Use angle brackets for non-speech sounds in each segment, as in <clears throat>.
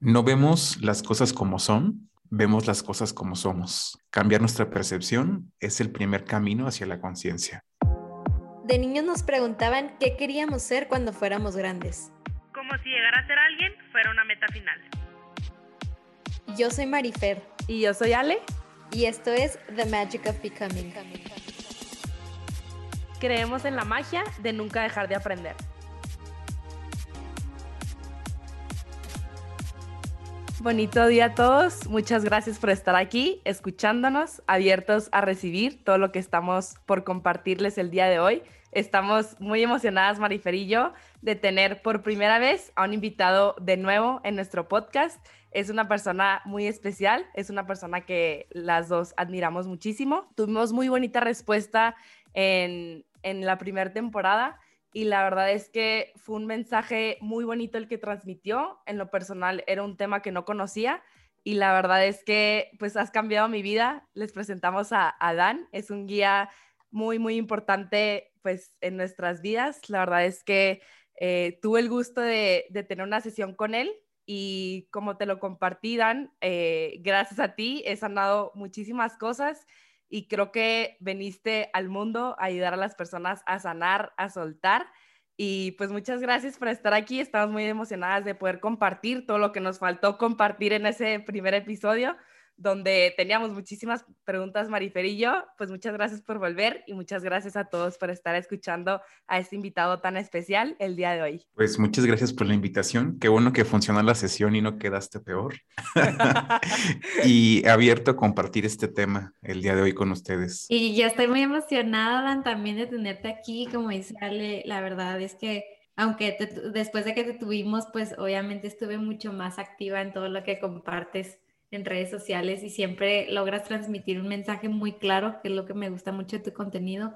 No vemos las cosas como son, vemos las cosas como somos. Cambiar nuestra percepción es el primer camino hacia la conciencia. De niños nos preguntaban qué queríamos ser cuando fuéramos grandes. Como si llegar a ser alguien fuera una meta final. Yo soy Marifer. Y yo soy Ale. Y esto es The Magic of Becoming. Creemos en la magia de nunca dejar de aprender. Bonito día a todos. Muchas gracias por estar aquí, escuchándonos, abiertos a recibir todo lo que estamos por compartirles el día de hoy. Estamos muy emocionadas, Marifer y yo, de tener por primera vez a un invitado de nuevo en nuestro podcast. Es una persona muy especial, es una persona que las dos admiramos muchísimo. Tuvimos muy bonita respuesta en, en la primera temporada y la verdad es que fue un mensaje muy bonito el que transmitió. En lo personal era un tema que no conocía y la verdad es que pues has cambiado mi vida. Les presentamos a, Dan, es un guía muy, muy importante pues en nuestras vidas. La verdad es que eh, tuve el gusto de, tener una sesión con él y como te lo compartí, Dan, eh, gracias a ti he sanado muchísimas cosas y creo que veniste al mundo a ayudar a las personas a sanar, a soltar. Y pues muchas gracias por estar aquí. Estamos muy emocionadas de poder compartir todo lo que nos faltó compartir en ese primer episodio donde teníamos muchísimas preguntas, Marifer y yo. Pues muchas gracias por volver y muchas gracias a todos por estar escuchando a este invitado tan especial el día de hoy. Pues muchas gracias por la invitación. Qué bueno que funcionó la sesión y no quedaste peor. <laughs> <laughs> y abierto a compartir este tema el día de hoy con ustedes. Y yo estoy muy emocionada también de tenerte aquí. Como dice Ale, la verdad es que aunque después de que te tuvimos, pues obviamente estuve mucho más activa en todo lo que compartes en redes sociales y siempre logras transmitir un mensaje muy claro, que es lo que me gusta mucho de tu contenido.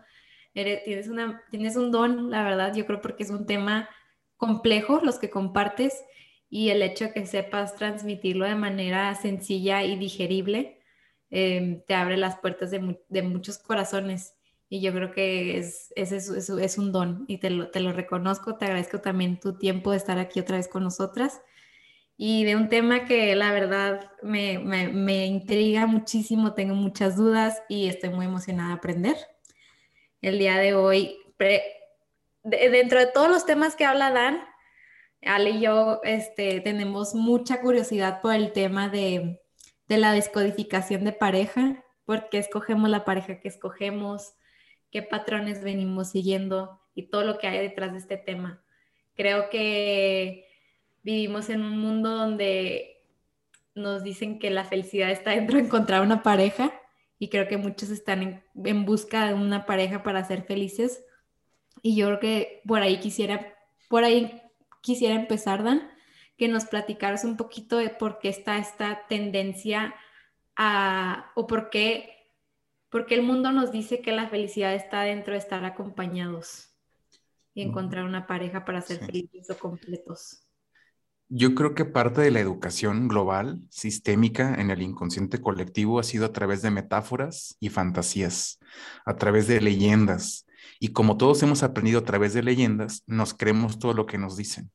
tienes, una, tienes un don, la verdad, yo creo porque es un tema complejo los que compartes y el hecho de que sepas transmitirlo de manera sencilla y digerible em, te abre las puertas de, de, muchos corazones. Y yo creo que es, es, es, es un don y te lo, te lo reconozco, te agradezco también tu tiempo de estar aquí otra vez con nosotras y de un tema que la verdad me, me, intriga muchísimo, tengo muchas dudas y estoy muy emocionada de aprender. El día de hoy, dentro de todos los temas que habla Dan, Ale y yo este, tenemos mucha curiosidad por el tema de, de la descodificación de pareja, por qué escogemos la pareja que escogemos, qué patrones venimos siguiendo y todo lo que hay detrás de este tema. Creo que vivimos en un mundo donde nos dicen que la felicidad está dentro de encontrar una pareja y creo que muchos están en, busca de una pareja para ser felices. Y yo creo que por ahí quisiera por ahí quisiera empezar Dan que nos platicaras un poquito de por qué está esta tendencia a o por qué porque el mundo nos dice que la felicidad está dentro de estar acompañados y encontrar una pareja para ser felices o completos. Yo creo que parte de la educación global, sistémica en el inconsciente colectivo ha sido a través de metáforas y fantasías, a través de leyendas. Y como todos hemos aprendido a través de leyendas, nos creemos todo lo que nos dicen.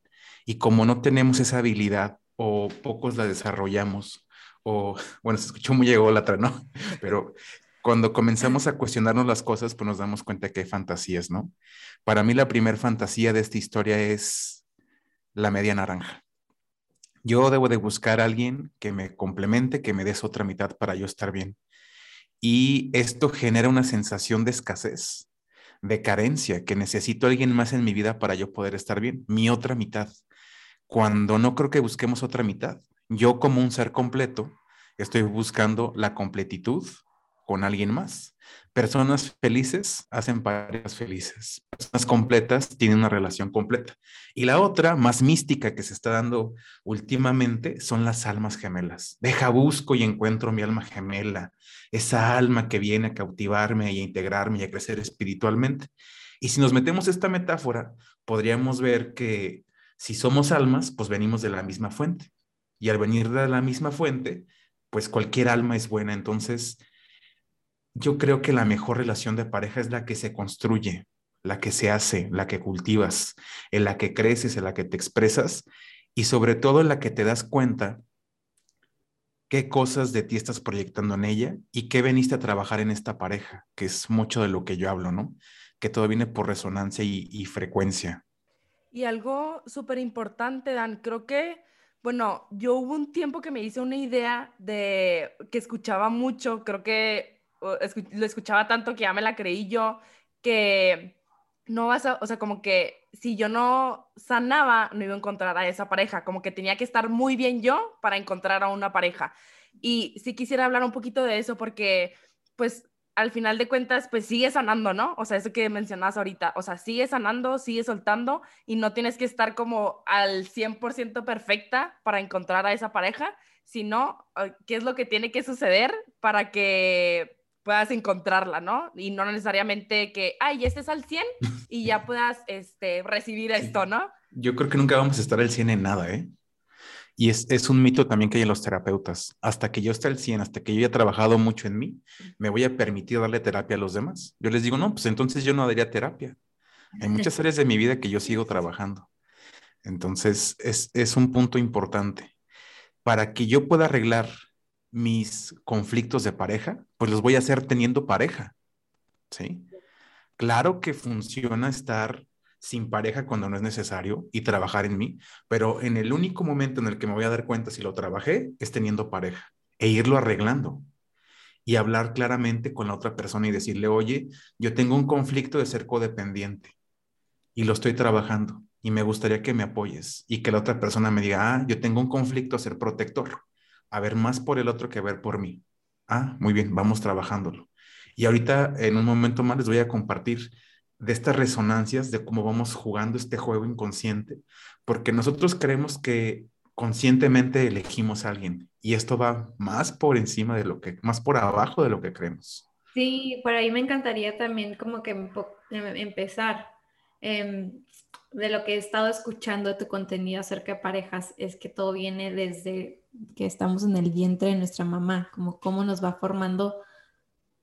Y como no tenemos esa habilidad o pocos la desarrollamos, o <laughs> bueno, se escuchó muy ególatra, ¿no? <laughs> Pero cuando comenzamos a cuestionarnos las cosas, pues nos damos cuenta que hay fantasías, ¿no? Para mí la primera fantasía de esta historia es la media naranja yo debo de buscar a alguien que me complemente, que me des otra mitad para yo estar bien. Y esto genera una sensación de escasez, de carencia, que necesito a alguien más en mi vida para yo poder estar bien, mi otra mitad. Cuando no creo que busquemos otra mitad, yo como un ser completo estoy buscando la completitud con alguien más. Personas felices hacen parejas felices. Personas completas tienen una relación completa. Y la otra, más mística que se está dando últimamente, son las almas gemelas. Deja, busco y encuentro mi alma gemela, esa alma que viene a cautivarme y a integrarme y a crecer espiritualmente. Y si nos metemos esta metáfora, podríamos ver que si somos almas, pues venimos de la misma fuente. Y al venir de la misma fuente, pues cualquier alma es buena. Entonces, yo creo que la mejor relación de pareja es la que se construye, la que se hace, la que cultivas, en la que creces, en la que te expresas y sobre todo en la que te das cuenta qué cosas de ti estás proyectando en ella y qué veniste a trabajar en esta pareja, que es mucho de lo que yo hablo, ¿no? Que todo viene por resonancia y, frecuencia. Y algo súper importante, Dan, creo que, bueno, yo hubo un tiempo que me hice una idea de que escuchaba mucho, creo que lo escuchaba tanto que ya me la creí yo, que no vas a, o sea, como que si yo no sanaba, no iba a encontrar a esa pareja, como que tenía que estar muy bien yo para encontrar a una pareja. Y sí quisiera hablar un poquito de eso porque, pues, al final de cuentas, pues sigue sanando, ¿no? O sea, eso que mencionas ahorita, o sea, sigue sanando, sigue soltando y no tienes que estar como al 100% perfecta para encontrar a esa pareja, sino eh, qué es lo que tiene que suceder para que puedas encontrarla, ¿no? Y no necesariamente que, ay, este es al 100 <laughs> y ya puedas este, recibir esto, ¿no? Yo creo que nunca vamos a estar al 100 en nada, ¿eh? Y es, es, un mito también que hay en los terapeutas. Hasta que yo esté al 100, hasta que yo haya trabajado mucho en mí, me voy a permitir darle terapia a los demás. Yo les digo, no, pues entonces yo no daría terapia. Hay muchas <laughs> áreas de mi vida que yo sigo trabajando. Entonces, es, es un punto importante. Para que yo pueda arreglar mis conflictos de pareja, pues los voy a hacer teniendo pareja. ¿Sí? Claro que funciona estar sin pareja cuando no es necesario y trabajar en mí, pero en el único momento en el que me voy a dar cuenta si lo trabajé es teniendo pareja e irlo arreglando y hablar claramente con la otra persona y decirle, oye, yo tengo un conflicto de ser codependiente y lo estoy trabajando y me gustaría que me apoyes y que la otra persona me diga, ah, yo tengo un conflicto de ser protector a ver más por el otro que ver por mí. Ah, muy bien, vamos trabajándolo. Y ahorita, en un momento más, les voy a compartir de estas resonancias, de cómo vamos jugando este juego inconsciente, porque nosotros creemos que conscientemente elegimos a alguien y esto va más por encima de lo que, más por abajo de lo que creemos. Sí, por ahí me encantaría también como que em, empezar. Em, de lo que he estado escuchando de tu contenido acerca de parejas es que todo viene desde que estamos en el vientre de nuestra mamá, como cómo nos va formando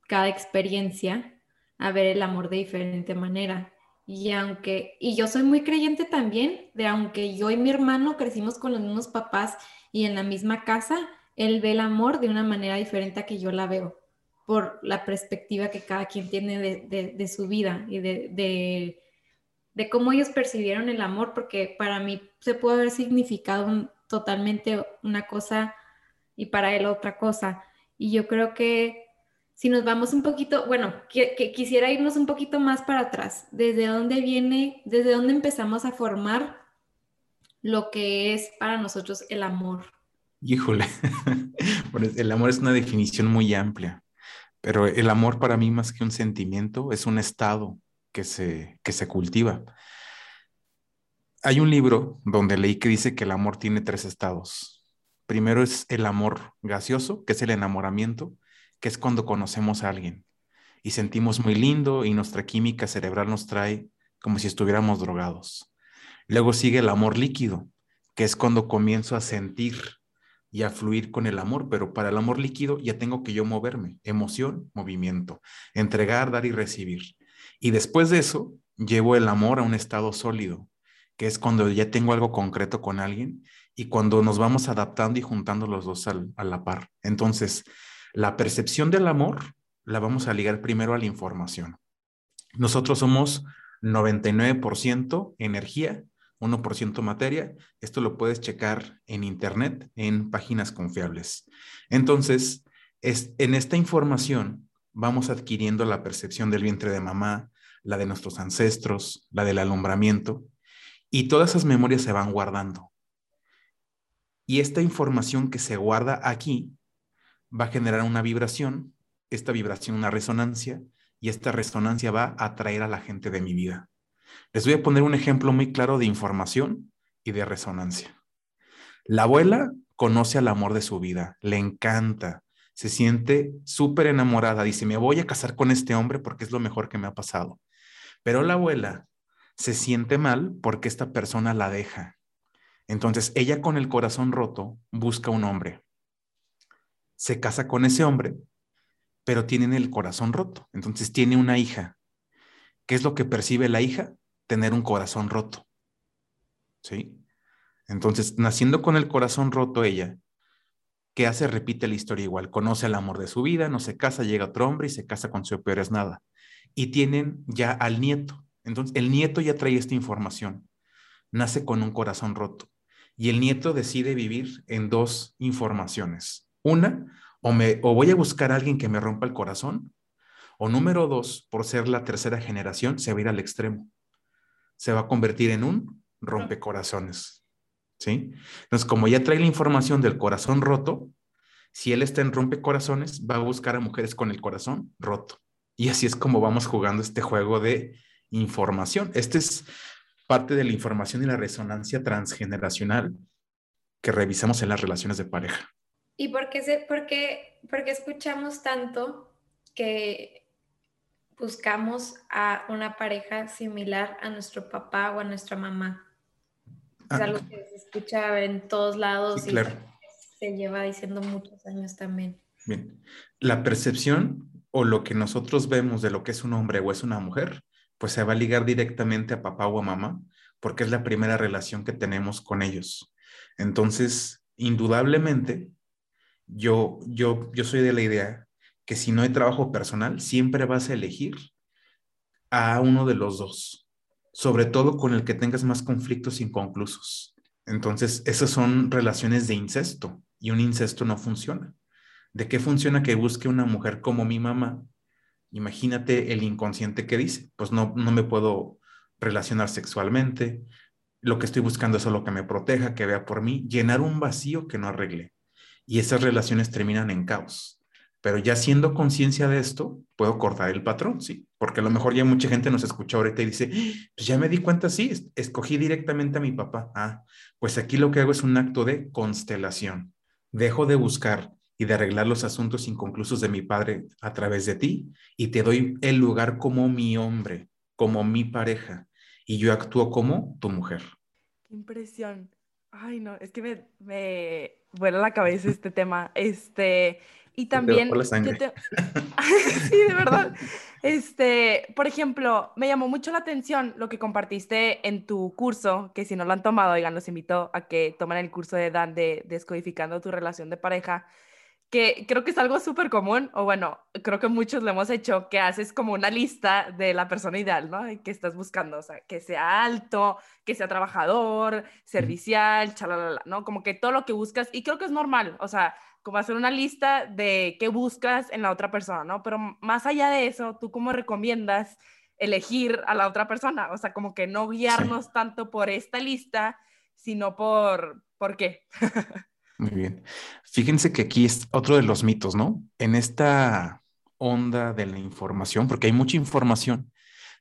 cada experiencia a ver el amor de diferente manera. Y aunque, y yo soy muy creyente también de aunque yo y mi hermano crecimos con los mismos papás y en la misma casa, él ve el amor de una manera diferente a que yo la veo, por la perspectiva que cada quien tiene de, su vida y de, de, cómo ellos percibieron el amor, porque para mí se puede haber significado totalmente una cosa y para él otra cosa. Y yo creo que si nos vamos un poquito, bueno, que, quisiera irnos un poquito más para atrás, desde dónde viene, desde dónde empezamos a formar lo que es para nosotros el amor. Híjole, <laughs> el amor es una definición muy amplia, pero el amor para mí más que un sentimiento es un estado que se, que se cultiva. Hay un libro donde leí que dice que el amor tiene tres estados. Primero es el amor gaseoso, que es el enamoramiento, que es cuando conocemos a alguien y sentimos muy lindo y nuestra química cerebral nos trae como si estuviéramos drogados. Luego sigue el amor líquido, que es cuando comienzo a sentir y a fluir con el amor, pero para el amor líquido ya tengo que yo moverme, emoción, movimiento, entregar, dar y recibir. Y después de eso, llevo el amor a un estado sólido, que es cuando ya tengo algo concreto con alguien y cuando nos vamos adaptando y juntando los dos a la par. Entonces, la percepción del amor la vamos a ligar primero a la información. Nosotros somos 99% energía, 1% materia. Esto lo puedes checar en internet, en páginas confiables. Entonces, es, en esta información vamos adquiriendo la percepción del vientre de mamá, la de nuestros ancestros, la del alumbramiento, y todas esas memorias se van guardando. Y esta información que se guarda aquí va a generar una vibración, esta vibración una resonancia, y esta resonancia va a atraer a la gente de mi vida. Les voy a poner un ejemplo muy claro de información y de resonancia. La abuela conoce al amor de su vida, le encanta, se siente súper enamorada, dice, me voy a casar con este hombre porque es lo mejor que me ha pasado. Pero la abuela se siente mal porque esta persona la deja. Entonces ella con el corazón roto busca un hombre. Se casa con ese hombre, pero tiene el corazón roto. Entonces tiene una hija. ¿Qué es lo que percibe la hija? Tener un corazón roto. ¿Sí? Entonces, naciendo con el corazón roto ella, ¿qué hace? Repite la historia igual. Conoce el amor de su vida, no se casa, llega otro hombre y se casa con su peor es nada. Y tienen ya al nieto. Entonces, el nieto ya trae esta información. Nace con un corazón roto. Y el nieto decide vivir en dos informaciones. Una, o, me, o voy a buscar a alguien que me rompa el corazón, o número dos, por ser la tercera generación, se va a ir al extremo. Se va a convertir en un rompecorazones. ¿Sí? Entonces, como ya trae la información del corazón roto, si él está en rompecorazones, va a buscar a mujeres con el corazón roto. Y así es como vamos jugando este juego de información. Este es parte de la información y la resonancia transgeneracional que revisamos en las relaciones de pareja. ¿Y por qué, se, por qué, por qué escuchamos tanto que buscamos a una pareja similar a nuestro papá o a nuestra mamá? Es ah. algo que se escucha en todos lados y se lleva diciendo muchos años también. Bien, la percepción o lo que nosotros vemos de lo que es un hombre o es una mujer, pues se va a ligar directamente a papá o a mamá, porque es la primera relación que tenemos con ellos. Entonces, indudablemente, yo, yo, yo soy de la idea que si no hay trabajo personal, siempre vas a elegir a uno de los dos, sobre todo con el que tengas más conflictos inconclusos. Entonces, esas son relaciones de incesto y un incesto no funciona. ¿De qué funciona que busque una mujer como mi mamá? Imagínate el inconsciente que dice, pues no, no me puedo relacionar sexualmente, lo que estoy buscando es solo que me proteja, que vea por mí, llenar un vacío que no arregle. Y esas relaciones terminan en caos. Pero ya siendo conciencia de esto, puedo cortar el patrón, ¿sí? Porque a lo mejor ya mucha gente nos escucha ahorita y dice, pues ya me di cuenta, sí, escogí directamente a mi papá. Ah, pues aquí lo que hago es un acto de constelación. Dejo de buscar y de arreglar los asuntos inconclusos de mi padre a través de ti y te doy el lugar como mi hombre, como mi pareja y yo actúo como tu mujer. Qué impresión. Ay, no, es que me, me vuela la cabeza este tema. Este, y también... <laughs> sí, de verdad. Este, por ejemplo, me llamó mucho la atención lo que compartiste en tu curso, que si no lo han tomado, oigan, los invito a que tomen el curso de Dan de Descodificando tu relación de pareja, que creo que es algo súper común, o bueno, creo que muchos lo hemos hecho, que haces como una lista de la persona ideal, ¿no? Que estás buscando, o sea, que sea alto, que sea trabajador, servicial, chalala, ¿no? Como que todo lo que buscas, y creo que es normal, o sea, como hacer una lista de qué buscas en la otra persona, ¿no? Pero más allá de eso, ¿tú cómo recomiendas elegir a la otra persona? O sea, como que no guiarnos tanto por esta lista, sino por, ¿por qué? <laughs> Muy bien. Fíjense que aquí es otro de los mitos, ¿no? En esta onda de la información, porque hay mucha información,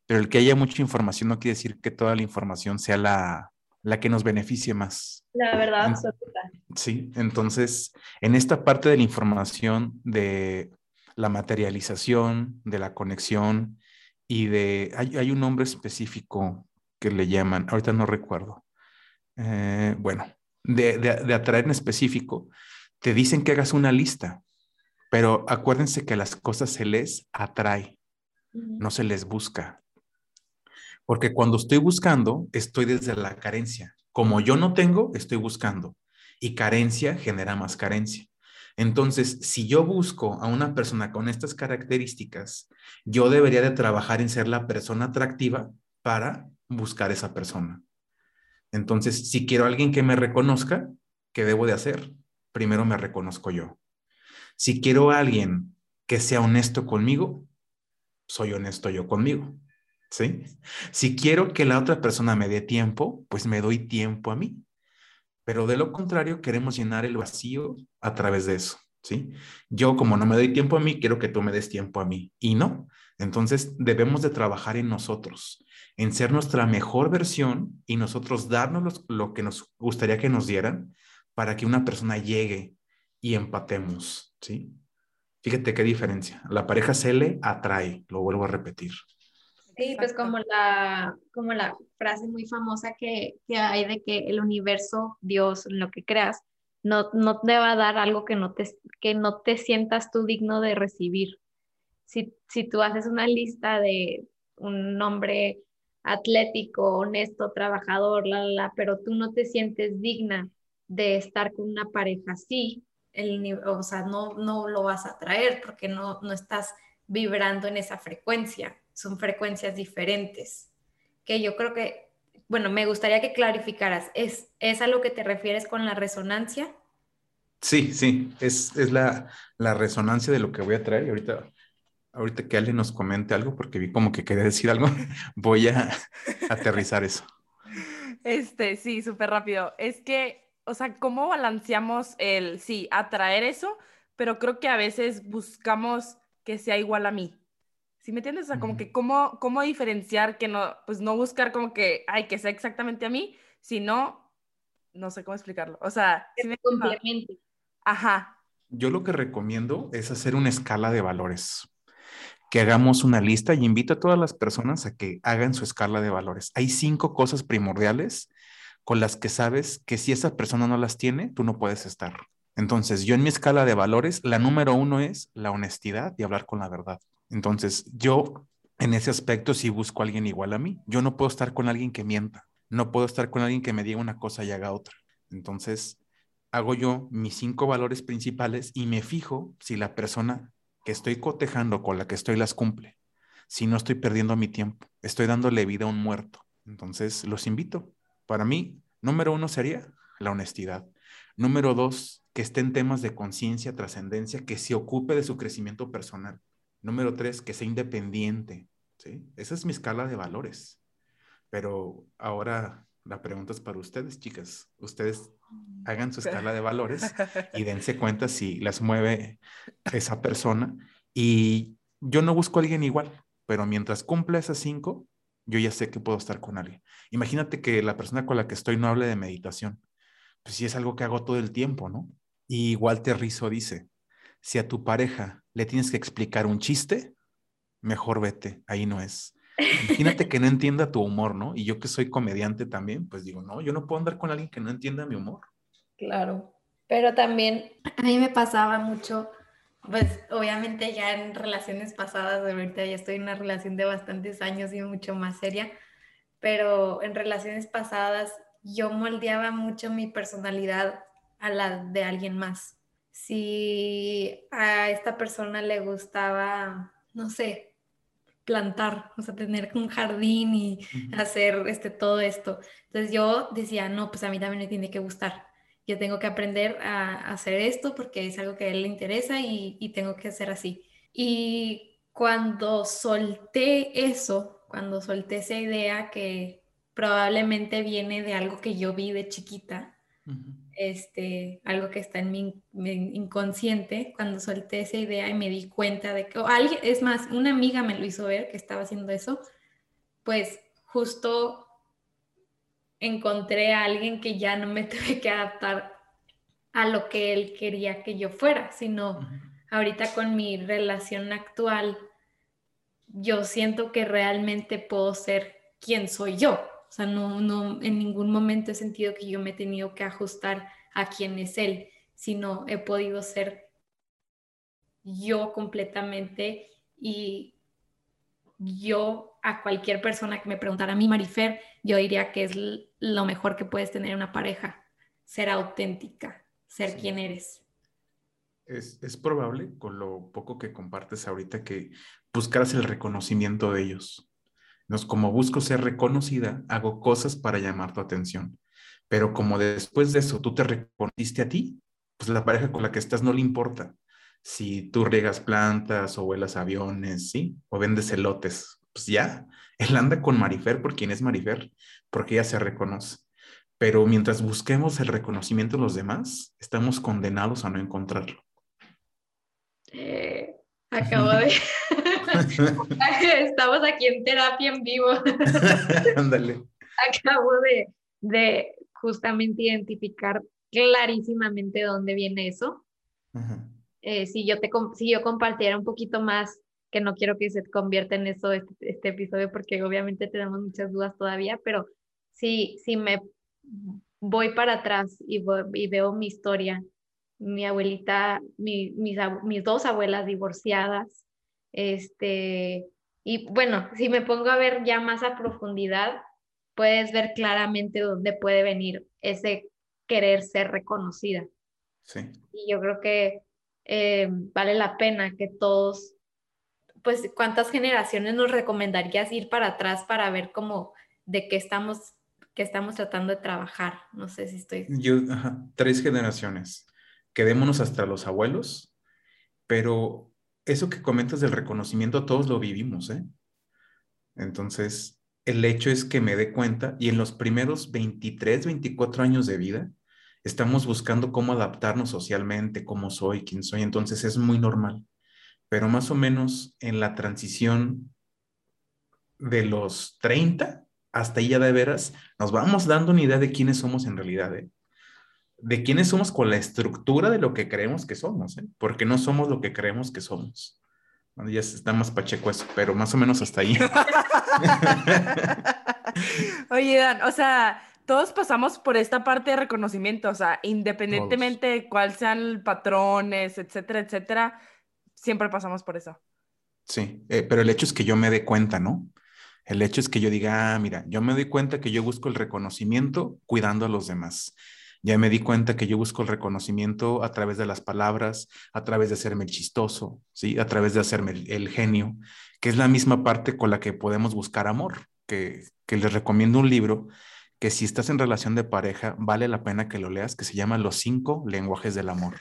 pero el que haya mucha información no quiere decir que toda la información sea la, la que nos beneficie más. La verdad absoluta. Sí, entonces, en esta parte de la información de la materialización, de la conexión y de, hay, un nombre específico que le llaman, ahorita no recuerdo. Eh, bueno, de, de, atraer en específico, te dicen que hagas una lista, pero acuérdense que las cosas se les atrae, no se les busca. Porque cuando estoy buscando, estoy desde la carencia. Como yo no tengo, estoy buscando. Y carencia genera más carencia. Entonces, si yo busco a una persona con estas características, yo debería de trabajar en ser la persona atractiva para buscar esa persona. Entonces, si quiero a alguien que me reconozca, ¿qué debo de hacer? Primero me reconozco yo. Si quiero a alguien que sea honesto conmigo, soy honesto yo conmigo. ¿Sí? Si quiero que la otra persona me dé tiempo, pues me doy tiempo a mí. Pero de lo contrario, queremos llenar el vacío a través de eso, ¿sí? Yo como no me doy tiempo a mí, quiero que tú me des tiempo a mí. Y no. Entonces debemos de trabajar en nosotros en ser nuestra mejor versión y nosotros darnos lo que nos gustaría que nos dieran para que una persona llegue y empatemos, ¿sí? Fíjate qué diferencia. La pareja se le atrae, lo vuelvo a repetir. Sí, pues como la, como la frase muy famosa que, que hay de que el universo, Dios, lo que creas, no, no te va a dar algo que no te, que no te sientas tú digno de recibir. Si, si tú haces una lista de un nombre atlético, honesto, trabajador, la, la, pero tú no te sientes digna de estar con una pareja así, el, o sea, no, no lo vas a traer porque no, no estás vibrando en esa frecuencia, son frecuencias diferentes, que yo creo que, bueno, me gustaría que clarificaras, ¿es, es a lo que te refieres con la resonancia? Sí, sí, es, es la, la resonancia de lo que voy a traer y ahorita ahorita que alguien nos comente algo, porque vi como que quería decir algo, <laughs> voy a <laughs> aterrizar eso. Este, sí, súper rápido. Es que, o sea, ¿cómo balanceamos el, sí, atraer eso? Pero creo que a veces buscamos que sea igual a mí. ¿Sí me entiendes? O sea, como que cómo, cómo diferenciar que no, pues no buscar como que, ay, que sea exactamente a mí, sino, no sé cómo explicarlo. O sea, que me complemente. Ajá. Yo lo que recomiendo es hacer una escala de valores que hagamos una lista y invito a todas las personas a que hagan su escala de valores. Hay cinco cosas primordiales con las que sabes que si esa persona no las tiene, tú no puedes estar. Entonces, yo en mi escala de valores, la número uno es la honestidad y hablar con la verdad. Entonces, yo en ese aspecto sí busco a alguien igual a mí. Yo no puedo estar con alguien que mienta. No puedo estar con alguien que me diga una cosa y haga otra. Entonces, hago yo mis cinco valores principales y me fijo si la persona que estoy cotejando con la que estoy las cumple. Si no estoy perdiendo mi tiempo, estoy dándole vida a un muerto. Entonces, los invito. Para mí, número uno sería la honestidad. Número dos, que esté en temas de conciencia, trascendencia, que se ocupe de su crecimiento personal. Número tres, que sea independiente. ¿sí? Esa es mi escala de valores. Pero ahora la pregunta es para ustedes, chicas. Ustedes hagan su escala de valores y <laughs> dense cuenta si las mueve esa persona. Y yo no busco a alguien igual, pero mientras cumpla esas cinco, yo ya sé que puedo estar con alguien. Imagínate que la persona con la que estoy no hable de meditación. Pues sí es algo que hago todo el tiempo, ¿no? Y Walter Rizzo dice, si a tu pareja le tienes que explicar un chiste, mejor vete, ahí no es. Imagínate que no entienda tu humor, ¿no? Y yo que soy comediante también, pues digo, no, yo no puedo andar con alguien que no entienda mi humor. Claro, pero también a mí me pasaba mucho, pues obviamente ya en relaciones pasadas, ahorita ya estoy en una relación de bastantes años y mucho más seria, pero en relaciones pasadas yo moldeaba mucho mi personalidad a la de alguien más. Si a esta persona le gustaba, no sé, plantar, o sea, tener un jardín y hacer este, todo esto. Entonces yo decía, no, pues a mí también me tiene que gustar. Yo tengo que aprender a, hacer esto porque es algo que a él le interesa y, y tengo que hacer así. Y cuando solté eso, cuando solté esa idea que probablemente viene de algo que yo vi de chiquita, este, algo que está en mi, inconsciente, cuando solté esa idea y me di cuenta de que, alguien, es más, una amiga me lo hizo ver que estaba haciendo eso, pues justo encontré a alguien que ya no me <laughs> tuve que adaptar a lo que él quería que yo fuera, sino ahorita con mi relación actual, yo siento que realmente puedo ser quien soy yo. O sea, no, no, en ningún momento he sentido que yo me he tenido que ajustar a quién es él, sino he podido ser yo completamente y yo a cualquier persona que me preguntara a mí, Marifer, yo diría que es lo mejor que puedes tener una pareja, ser auténtica, ser quien eres. Es, es, probable, con lo poco que compartes ahorita, que buscaras el reconocimiento de ellos como busco ser reconocida, hago cosas para llamar tu atención. Pero como después de eso tú te reconociste a ti, pues la pareja con la que estás no le importa. Si tú riegas plantas o vuelas aviones, ¿sí? O vendes elotes, pues ya, él anda con Marifer por quien es Marifer, porque ella se reconoce. Pero mientras busquemos el reconocimiento de los demás, estamos condenados a no encontrarlo. Eh, acabo de <laughs> <laughs> Estamos aquí en terapia en vivo. <laughs> Ándale. Acabo de, justamente identificar clarísimamente dónde viene eso. Eh, si, yo te, si yo compartiera un poquito más, que no quiero que se convierta en eso este, este episodio, porque obviamente tenemos muchas dudas todavía, pero si, si me voy para atrás y, y veo mi historia, mi abuelita, mis, mis dos abuelas divorciadas, este, Y bueno, si me pongo a ver ya más a profundidad, puedes ver claramente dónde puede venir ese querer ser reconocida. Sí. Y yo creo que eh, vale la pena que todos, pues, ¿cuántas generaciones nos recomendarías ir para atrás para ver cómo de qué estamos, qué estamos tratando de trabajar? No sé si estoy... Yo, tres generaciones. Quedémonos hasta los abuelos, pero eso que comentas del reconocimiento, todos lo vivimos, ¿eh? Entonces, el hecho es que me dé cuenta y en los primeros 23, 24 años de vida, estamos buscando cómo adaptarnos socialmente, cómo soy, quién soy, entonces es muy normal. Pero más o menos en la transición de los 30 hasta ahí ya de veras, nos vamos dando una idea de quiénes somos en realidad, ¿eh? De quiénes somos con la estructura de lo que creemos que somos, ¿eh? porque no somos lo que creemos que somos. ya está más pacheco eso, pero más o menos hasta ahí. <laughs> Oye, Dan, o sea, todos pasamos por esta parte de reconocimiento, o sea, independientemente de cuáles sean patrones, etcétera, etcétera, siempre pasamos por eso. Sí, eh, pero el hecho es que yo me dé cuenta, ¿no? El hecho es que yo diga, ah, mira, yo me doy cuenta que yo busco el reconocimiento cuidando a los demás. Ya me di cuenta que yo busco el reconocimiento a través de las palabras, a través de hacerme el chistoso, ¿sí? A través de hacerme el, genio, que es la misma parte con la que podemos buscar amor, que, que les recomiendo un libro que si estás en relación de pareja, vale la pena que lo leas, que se llama Los cinco lenguajes del amor.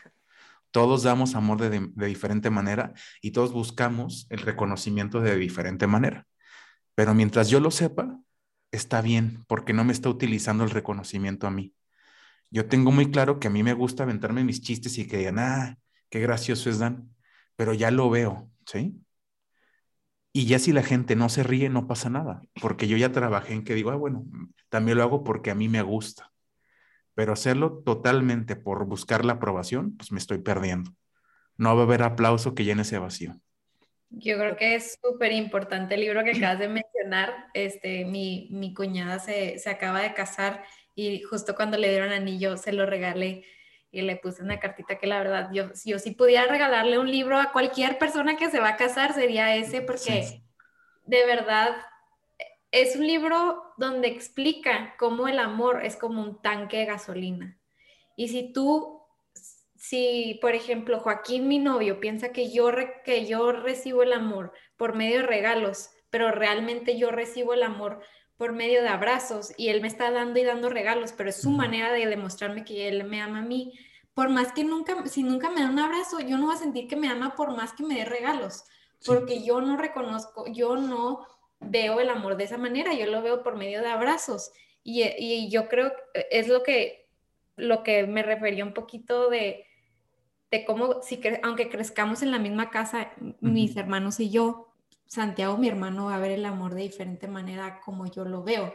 Todos damos amor de, de, diferente manera y todos buscamos el reconocimiento de diferente manera. Pero mientras yo lo sepa, está bien, porque no me está utilizando el reconocimiento a mí. Yo tengo muy claro que a mí me gusta aventarme mis chistes y que digan, ah, qué gracioso es Dan, pero ya lo veo, ¿sí? Y ya si la gente no se ríe, no pasa nada, porque yo ya trabajé en que digo, ah, bueno, también lo hago porque a mí me gusta. Pero hacerlo totalmente por buscar la aprobación, pues me estoy perdiendo. No va a haber aplauso que llene ese vacío. Yo creo que es súper importante el libro que acabas de mencionar. Este, mi, mi cuñada se, se acaba de casar y justo cuando le dieron anillo se lo regalé y le puse una cartita que la verdad, yo, yo si pudiera regalarle un libro a cualquier persona que se va a casar, sería ese, porque de verdad es un libro donde explica cómo el amor es como un tanque de gasolina. Y si tú, si por ejemplo Joaquín, mi novio, piensa que yo, que yo recibo el amor por medio de regalos, pero realmente yo recibo el amor por medio de abrazos y él me está dando y dando regalos, pero es su manera de demostrarme que él me ama a mí. Por más que nunca, si nunca me da un abrazo, yo no voy a sentir que me ama por más que me dé regalos, porque yo no reconozco, yo no veo el amor de esa manera, yo lo veo por medio de abrazos. Y, y yo creo que es lo que, lo que me refería un poquito de, de cómo, si aunque crezcamos en la misma casa, mis hermanos y yo, Santiago, mi hermano, va a ver el amor de diferente manera como yo lo veo.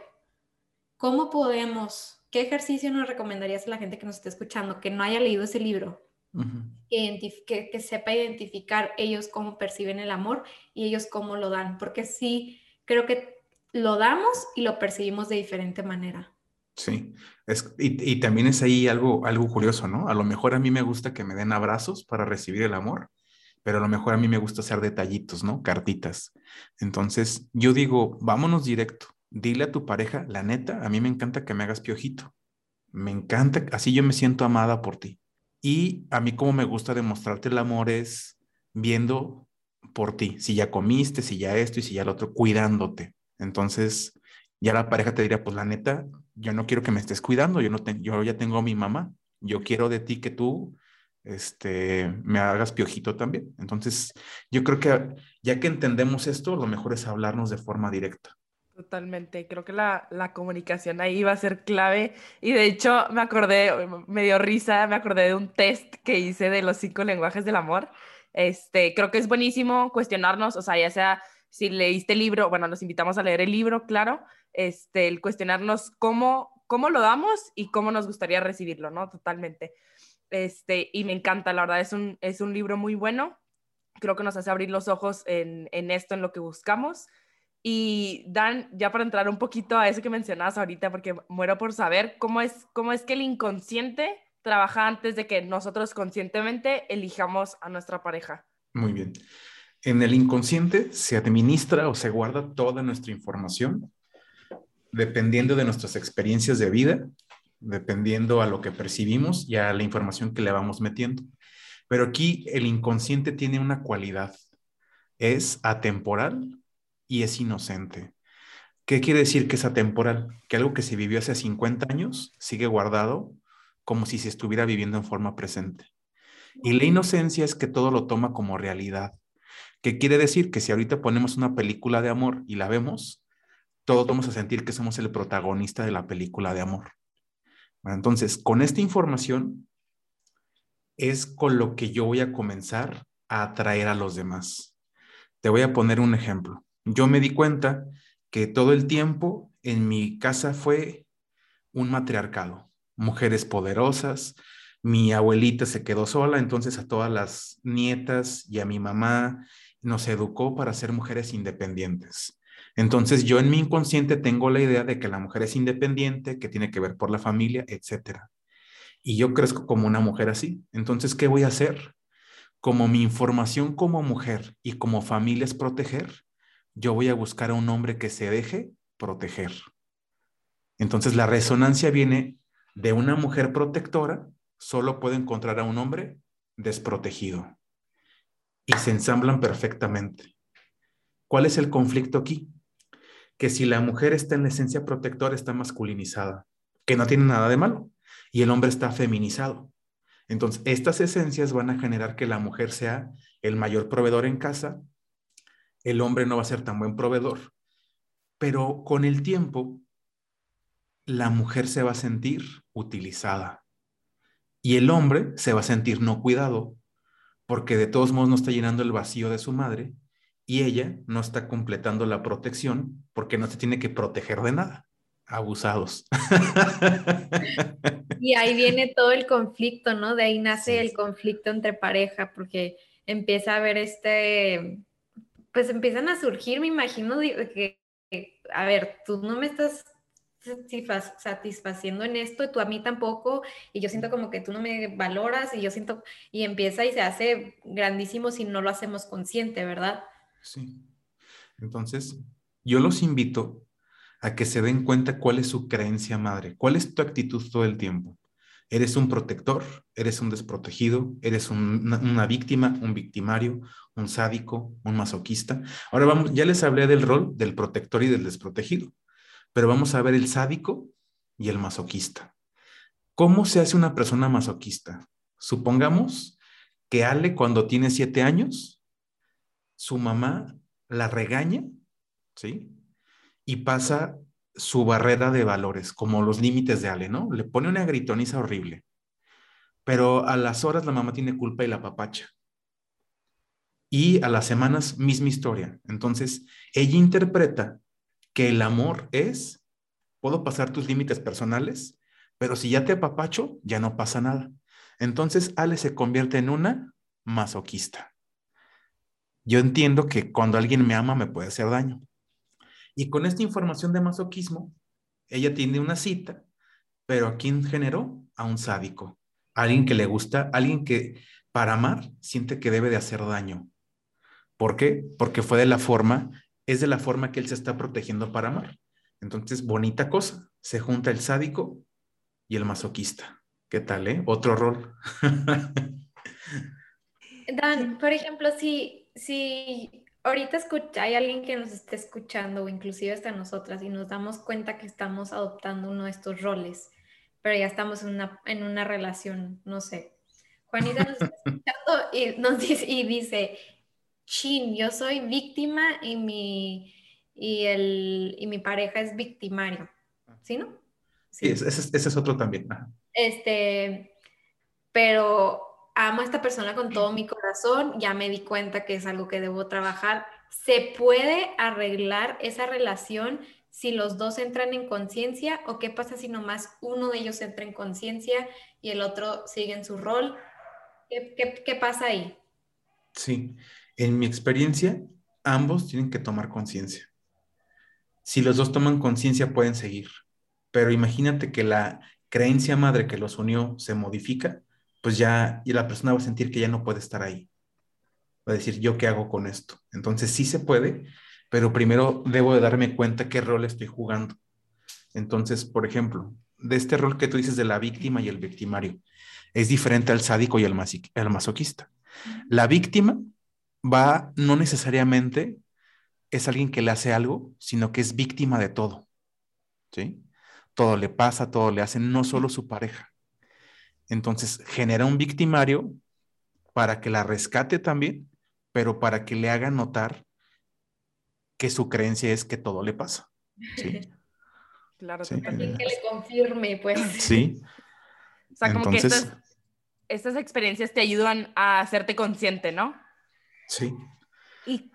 ¿Cómo podemos, qué ejercicio nos recomendarías a la gente que nos esté escuchando, que no haya leído ese libro, que, que, sepa identificar ellos cómo perciben el amor y ellos cómo lo dan? Porque sí, creo que lo damos y lo percibimos de diferente manera. Sí, es, y, y, también es ahí algo, algo curioso, ¿no? A lo mejor a mí me gusta que me den abrazos para recibir el amor pero a lo mejor a mí me gusta hacer detallitos, ¿no? Cartitas. Entonces, yo digo, vámonos directo. Dile a tu pareja, la neta, a mí me encanta que me hagas piojito. Me encanta, así yo me siento amada por ti. Y a mí como me gusta demostrarte el amor es viendo por ti, si ya comiste, si ya esto y si ya lo otro, cuidándote. Entonces, ya la pareja te diría, pues la neta, yo no quiero que me estés cuidando, yo, no yo ya tengo a mi mamá, yo quiero de ti que tú este, me hagas piojito también. Entonces, yo creo que ya que entendemos esto, lo mejor es hablarnos de forma directa. Totalmente, creo que la, la, comunicación ahí va a ser clave y de hecho me acordé, me dio risa, me acordé de un test que hice de los cinco lenguajes del amor. Este, creo que es buenísimo cuestionarnos, o sea, ya sea si leíste el libro, bueno, nos invitamos a leer el libro, claro, este, el cuestionarnos cómo, cómo lo damos y cómo nos gustaría recibirlo, ¿no? Totalmente. Este, y me encanta, la verdad, es un, es un libro muy bueno. Creo que nos hace abrir los ojos en, en esto, en lo que buscamos. Y Dan, ya para entrar un poquito a eso que mencionabas ahorita, porque muero por saber cómo es, cómo es que el inconsciente trabaja antes de que nosotros conscientemente elijamos a nuestra pareja. Muy bien. En el inconsciente se administra o se guarda toda nuestra información dependiendo de nuestras experiencias de vida, dependiendo a lo que percibimos y a la información que le vamos metiendo. Pero aquí el inconsciente tiene una cualidad, es atemporal y es inocente. ¿Qué quiere decir que es atemporal? Que algo que se vivió hace 50 años sigue guardado como si se estuviera viviendo en forma presente. Y la inocencia es que todo lo toma como realidad. ¿Qué quiere decir? Que si ahorita ponemos una película de amor y la vemos, todos vamos a sentir que somos el protagonista de la película de amor. Entonces, con esta información es con lo que yo voy a comenzar a atraer a los demás. Te voy a poner un ejemplo. Yo me di cuenta que todo el tiempo en mi casa fue un matriarcado, mujeres poderosas, mi abuelita se quedó sola, entonces a todas las nietas y a mi mamá nos educó para ser mujeres independientes. Entonces yo en mi inconsciente tengo la idea de que la mujer es independiente, que tiene que ver por la familia, etc. Y yo crezco como una mujer así. Entonces, ¿qué voy a hacer? Como mi información como mujer y como familia es proteger, yo voy a buscar a un hombre que se deje proteger. Entonces la resonancia viene de una mujer protectora, solo puede encontrar a un hombre desprotegido. Y se ensamblan perfectamente. ¿Cuál es el conflicto aquí? Que si la mujer está en la esencia protectora, está masculinizada, que no tiene nada de malo, y el hombre está feminizado. Entonces, estas esencias van a generar que la mujer sea el mayor proveedor en casa, el hombre no va a ser tan buen proveedor, pero con el tiempo, la mujer se va a sentir utilizada y el hombre se va a sentir no cuidado, porque de todos modos no está llenando el vacío de su madre y ella no está completando la protección porque no se tiene que proteger de nada. Abusados. <laughs> Y ahí viene todo el conflicto, ¿no? De ahí nace el conflicto entre pareja, porque empieza a haber este, pues empiezan a surgir, me imagino, que, a ver, tú no me estás satisfaciendo en esto y tú a mí tampoco y yo siento como que tú no me valoras y yo siento y empieza y se hace grandísimo si no lo hacemos consciente, ¿verdad? Sí. Entonces, yo los invito a que se den cuenta cuál es su creencia madre, cuál es tu actitud todo el tiempo. ¿Eres un protector? ¿Eres un desprotegido? ¿Eres una, víctima, un victimario, un sádico, un masoquista? Ahora vamos, ya les hablé del rol del protector y del desprotegido, pero vamos a ver el sádico y el masoquista. ¿Cómo se hace una persona masoquista? Supongamos que Ale cuando tiene siete años su mamá la regaña, ¿sí? Y pasa su barrera de valores, como los límites de Ale, ¿no? Le pone una gritoniza horrible. Pero a las horas la mamá tiene culpa y la papacha. Y a las semanas, misma historia. Entonces, ella interpreta que el amor es, puedo pasar tus límites personales, pero si ya te apapacho, ya no pasa nada. Entonces, Ale se convierte en una masoquista. Yo entiendo que cuando alguien me ama me puede hacer daño. Y con esta información de masoquismo, ella tiene una cita, pero ¿a quién generó? A un sádico, alguien que le gusta, alguien que para amar siente que debe de hacer daño. ¿Por qué? Porque fue de la forma, es de la forma que él se está protegiendo para amar. Entonces, bonita cosa, se junta el sádico y el masoquista. ¿Qué tal, eh? Otro rol. <laughs> Dan, por ejemplo, si si ahorita escucha, hay alguien que nos esté escuchando o inclusive hasta nosotras y nos damos cuenta que estamos adoptando uno de estos roles, pero ya estamos en una, en una relación, no sé. Juanita nos está <laughs> escuchando y, nos dice, y dice, chin, yo soy víctima y mi, y el, y mi pareja es victimario. ¿Sí, no? Sí, ese, ese, es otro también. Este, pero amo a esta persona con todo mi corazón, ya me di cuenta que es algo que debo trabajar. ¿Se puede arreglar esa relación si los dos entran en conciencia o qué pasa si nomás uno de ellos entra en conciencia y el otro sigue en su rol? ¿Qué, qué pasa ahí? Sí, en mi experiencia, ambos tienen que tomar conciencia. Si los dos toman conciencia, pueden seguir. Pero imagínate que la creencia madre que los unió se modifica pues ya y la persona va a sentir que ya no puede estar ahí. va a decir, ¿yo qué hago con esto? Entonces sí se puede, pero primero debo de darme cuenta qué rol estoy jugando. Entonces, por ejemplo, de este rol que tú dices de la víctima y el victimario, es diferente al sádico y al, masoquista. La víctima va no necesariamente es alguien que le hace algo, sino que es víctima de todo. ¿Sí? Todo le pasa, todo le hace, no solo su pareja. Entonces genera un victimario para que la rescate también, pero para que le haga notar que su creencia es que todo le pasa. ¿sí? <laughs> Claro, Que le confirme, pues. <laughs> Sí. O sea, como que estas, estas, experiencias te ayudan a hacerte consciente, ¿no? Sí. Y,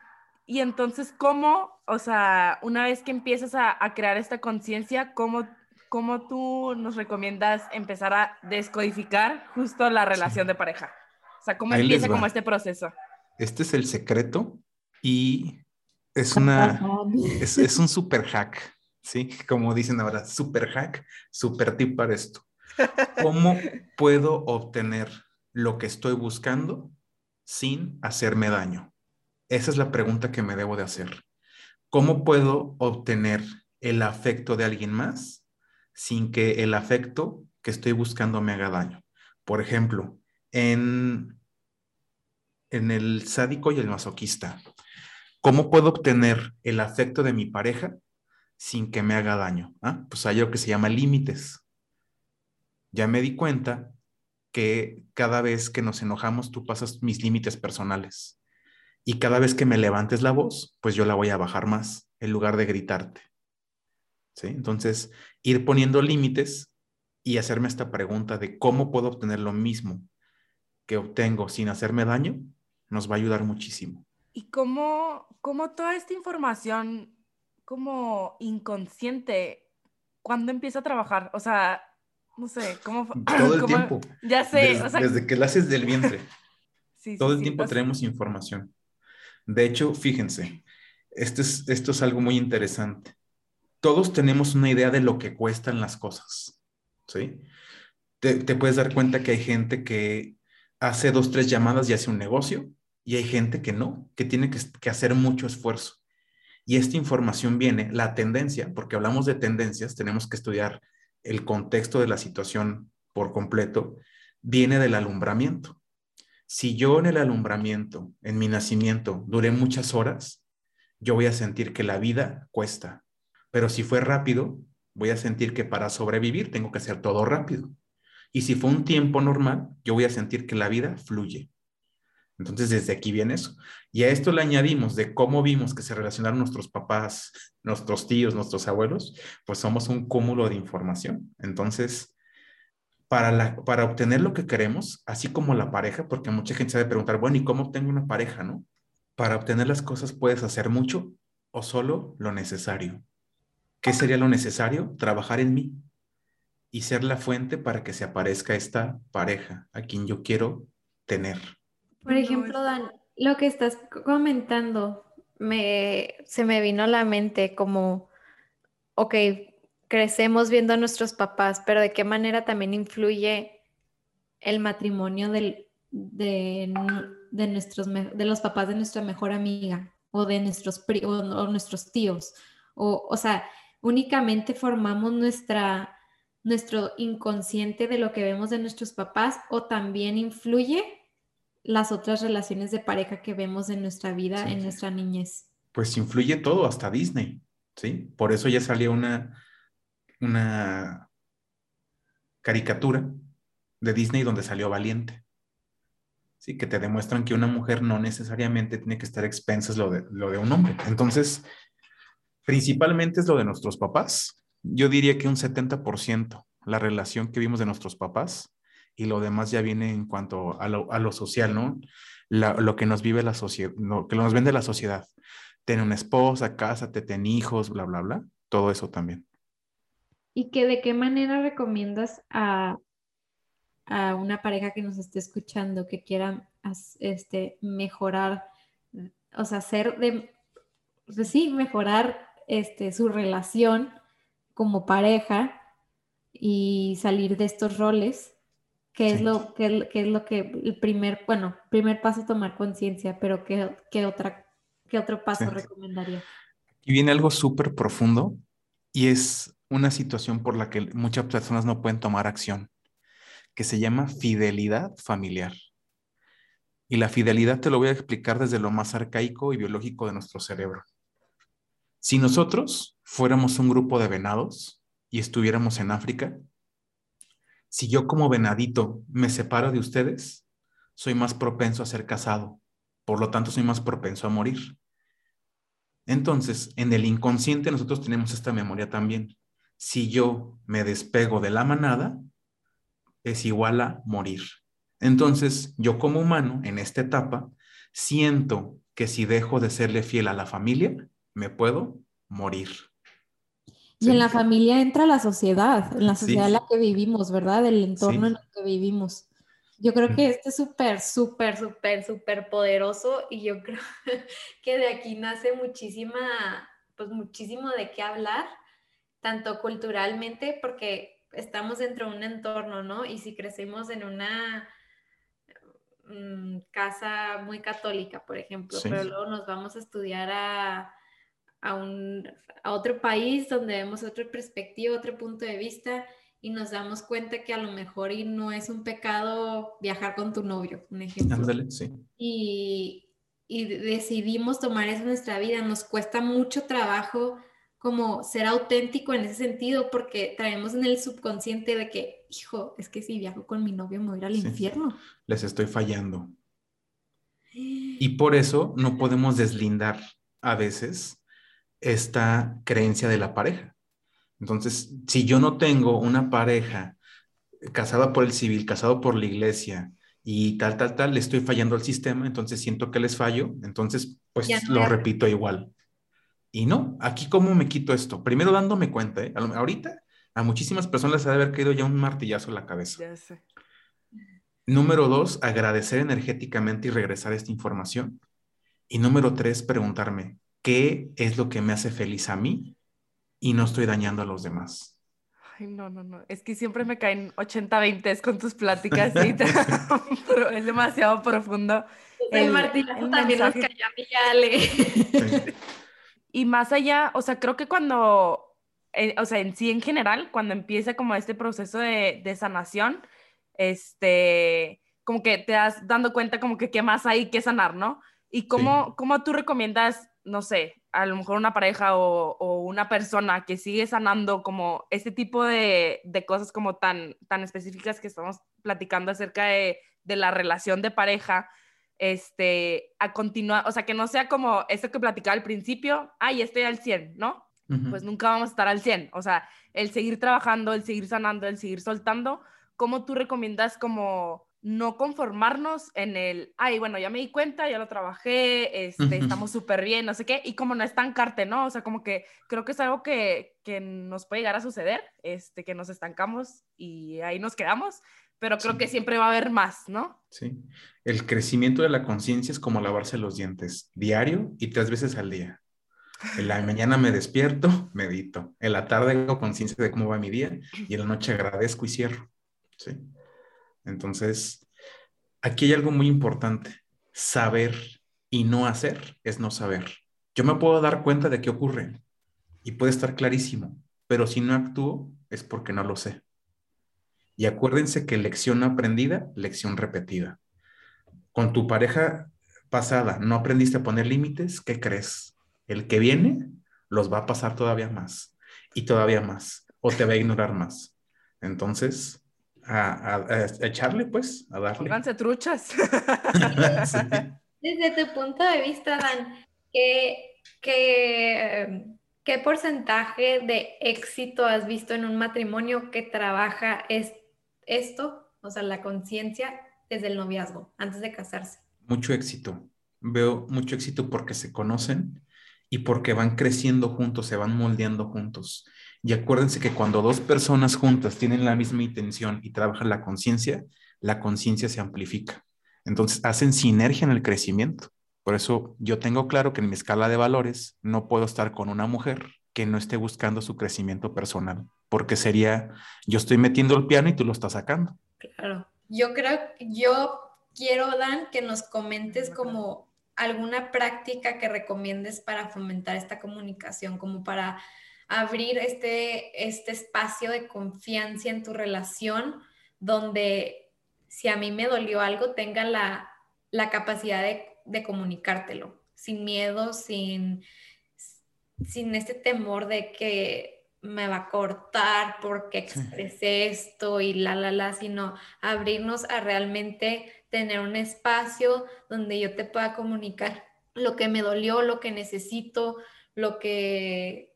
y entonces, ¿cómo, o sea, una vez que empiezas a, a crear esta conciencia, ¿cómo, ¿cómo tú nos recomiendas empezar a descodificar justo la relación de pareja? O sea, ¿cómo empieza como este proceso? Este es el secreto y es una, es, es un super hack ¿sí? Como dicen ahora, super hack, super tip para esto. ¿Cómo puedo obtener lo que estoy buscando sin hacerme daño? Esa es la pregunta que me debo de hacer. ¿Cómo puedo obtener el afecto de alguien más sin que el afecto que estoy buscando me haga daño? Por ejemplo, en, en el sádico y el masoquista, ¿cómo puedo obtener el afecto de mi pareja sin que me haga daño. ¿ah? Pues hay algo que se llama límites. Ya me di cuenta que cada vez que nos enojamos tú pasas mis límites personales. Y cada vez que me levantes la voz, pues yo la voy a bajar más en lugar de gritarte. ¿Sí? Entonces, ir poniendo límites y hacerme esta pregunta de cómo puedo obtener lo mismo que obtengo sin hacerme daño, nos va a ayudar muchísimo. ¿Y cómo, cómo toda esta información como inconsciente cuando empieza a trabajar? O sea, no sé, ¿cómo? Todo el <laughs> tiempo. Ya sé. Desde, que la haces del vientre. <laughs> Todo el tiempo tenemos información. De hecho, fíjense, esto es, esto es algo muy interesante. Todos tenemos una idea de lo que cuestan las cosas, ¿sí? Te, puedes dar cuenta que hay gente que hace dos, tres llamadas y hace un negocio, y hay gente que no, que tiene que, que hacer mucho esfuerzo. Y esta información viene, la tendencia, porque hablamos de tendencias, tenemos que estudiar el contexto de la situación por completo, viene del alumbramiento. Si yo en el alumbramiento, en mi nacimiento, duré muchas horas, yo voy a sentir que la vida cuesta. Pero si fue rápido, voy a sentir que para sobrevivir tengo que hacer todo rápido. Y si fue un tiempo normal, yo voy a sentir que la vida fluye. Entonces, desde aquí viene eso. Y a esto le añadimos de cómo vimos que se relacionaron nuestros papás, nuestros tíos, nuestros abuelos, pues somos un cúmulo de información. Entonces, para, para obtener lo que queremos, así como la pareja, porque mucha gente se debe preguntar, bueno, ¿y cómo obtengo una pareja, no? Para obtener las cosas puedes hacer mucho o solo lo necesario. ¿Qué sería lo necesario? Trabajar en mí y ser la fuente para que se aparezca esta pareja a quien yo quiero tener. Por ejemplo, Dan, lo que estás comentando me, se me vino a la mente como, ok, crecemos viendo a nuestros papás, pero de qué manera también influye el matrimonio del, de, de, nuestros, de los papás de nuestra mejor amiga o de nuestros, o, o nuestros tíos. O, o sea, únicamente formamos nuestra, nuestro inconsciente de lo que vemos de nuestros papás o también influye las otras relaciones de pareja que vemos en nuestra vida, en nuestra niñez. Pues influye todo, hasta Disney, ¿sí? Por eso ya salió una, una caricatura de Disney donde salió Valiente. Sí, que te demuestran que una mujer no necesariamente tiene que estar expensas lo de, lo de un hombre. Entonces, principalmente es lo de nuestros papás. Yo diría que un 70% la relación que vimos de nuestros papás y lo demás ya viene en cuanto a lo, social, ¿no? lo que nos vive la sociedad, lo que nos vende la sociedad. Ten una esposa, cásate, ten hijos, bla, bla, bla. Todo eso también. ¿Y que de qué manera recomiendas a, a una pareja que nos esté escuchando que quiera este, mejorar, o sea, hacer de, pues sí, mejorar este, su relación como pareja y salir de estos roles? ¿Qué es lo que es lo que el primer, bueno, primer paso es tomar conciencia, pero qué, qué otra qué otro paso recomendaría? Y viene algo súper profundo y es una situación por la que muchas personas no pueden tomar acción, que se llama fidelidad familiar. Y la fidelidad te lo voy a explicar desde lo más arcaico y biológico de nuestro cerebro. Si nosotros fuéramos un grupo de venados y estuviéramos en África, si yo como venadito me separo de ustedes, soy más propenso a ser casado, por lo tanto soy más propenso a morir. Entonces, en el inconsciente nosotros tenemos esta memoria también. Si yo me despego de la manada, es igual a morir. Entonces, yo como humano, en esta etapa, siento que si dejo de serle fiel a la familia, me puedo morir. Y en la familia entra la sociedad, en la sociedad en la que vivimos, ¿verdad? El entorno en el que vivimos. Yo creo que este es súper, súper, súper, súper poderoso y yo creo <laughs> que de aquí nace muchísima, pues muchísimo de qué hablar, tanto culturalmente, porque estamos dentro de un entorno, ¿no? Y si crecemos en una mm, casa muy católica, por ejemplo, pero luego nos vamos a estudiar a a, un, a otro país donde vemos otra perspectiva, otro punto de vista y nos damos cuenta que a lo mejor y no es un pecado viajar con tu novio, un ejemplo. Ándale, sí. Y, y decidimos tomar eso en nuestra vida. Nos cuesta mucho trabajo como ser auténtico en ese sentido porque traemos en el subconsciente de que, hijo, es que si viajo con mi novio me voy a ir al infierno. Les estoy fallando. <gasps> Y por eso no podemos deslindar a veces esta creencia de la pareja. Entonces, si yo no tengo una pareja casada por el civil, casado por la iglesia y tal, tal, tal, le estoy fallando al sistema, entonces siento que les fallo, entonces pues lo repito igual. Y no, aquí cómo me quito esto. Primero dándome cuenta, ¿eh? ahorita a muchísimas personas les ha de haber caído ya un martillazo en la cabeza. Número dos, agradecer energéticamente y regresar esta información. Y número tres, preguntarme, qué es lo que me hace feliz a mí y no estoy dañando a los demás. Ay, no, no, no. Es que siempre me caen 80-20 con tus pláticas, <laughs> pero es demasiado profundo. El, el también nos cayó a mí, Ale. Y más allá, o sea, creo que cuando, eh, o sea, en sí en general, cuando empieza como este proceso de, de sanación, este, como que te das dando cuenta como que qué más hay que sanar, ¿no? Y cómo, cómo tú recomiendas no sé, a lo mejor una pareja o, una persona que sigue sanando como este tipo de, cosas como tan, tan específicas que estamos platicando acerca de, la relación de pareja, este, a continuar, o sea, que no sea como esto que platicaba al principio, ay, estoy al 100, ¿no? Pues nunca vamos a estar al 100, o sea, el seguir trabajando, el seguir sanando, el seguir soltando, ¿cómo tú recomiendas como no conformarnos en el, ay, bueno, ya me di cuenta, ya lo trabajé, este, estamos súper bien, no sé qué, y como no estancarte, ¿no? O sea, como que creo que es algo que, que, nos puede llegar a suceder, este, que nos estancamos y ahí nos quedamos, pero creo que siempre va a haber más, ¿no? Sí, el crecimiento de la conciencia es como lavarse los dientes, diario y tres veces al día. En la mañana me despierto, <laughs> medito. En la tarde hago conciencia de cómo va mi día y en la noche agradezco y cierro. Sí. Entonces, aquí hay algo muy importante. Saber y no hacer es no saber. Yo me puedo dar cuenta de qué ocurre y puede estar clarísimo, pero si no actúo es porque no lo sé. Y acuérdense que lección aprendida, lección repetida. Con tu pareja pasada no aprendiste a poner límites, ¿qué crees? El que viene los va a pasar todavía más y todavía más o te va a ignorar más. Entonces, a, echarle, pues, a darle. Pónganse truchas. <laughs> Desde tu punto de vista, Dan, ¿qué, qué, qué porcentaje de éxito has visto en un matrimonio que trabaja es, esto, o sea, la conciencia desde el noviazgo, antes de casarse? Mucho éxito. Veo mucho éxito porque se conocen y porque van creciendo juntos, se van moldeando juntos. Y acuérdense que cuando dos personas juntas tienen la misma intención y trabajan la conciencia, la conciencia se amplifica. Entonces hacen sinergia en el crecimiento. Por eso yo tengo claro que en mi escala de valores no puedo estar con una mujer que no esté buscando su crecimiento personal, porque sería yo estoy metiendo el piano y tú lo estás sacando. Claro. Yo creo, yo quiero, Dan, que nos comentes como alguna práctica que recomiendes para fomentar esta comunicación, como para abrir este, este espacio de confianza en tu relación, donde si a mí me dolió algo, tenga la, capacidad de, de, comunicártelo, sin miedo, sin, sin este temor de que me va a cortar porque expresé esto y la, la, la, sino abrirnos a realmente tener un espacio donde yo te pueda comunicar lo que me dolió, lo que necesito, lo que,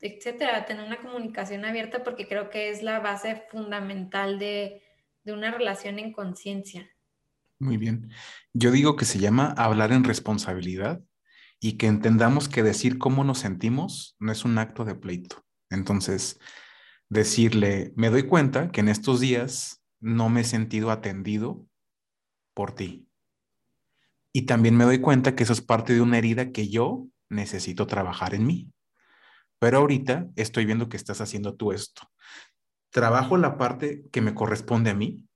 etcétera, tener una comunicación abierta porque creo que es la base fundamental de, de una relación en conciencia. Muy bien. Yo digo que se llama hablar en responsabilidad y que entendamos que decir cómo nos sentimos no es un acto de pleito. Entonces, decirle, me doy cuenta que en estos días no me he sentido atendido por ti. Y también me doy cuenta que eso es parte de una herida que yo necesito trabajar en mí. Pero ahorita estoy viendo que estás haciendo tú esto. Trabajo la parte que me corresponde a mí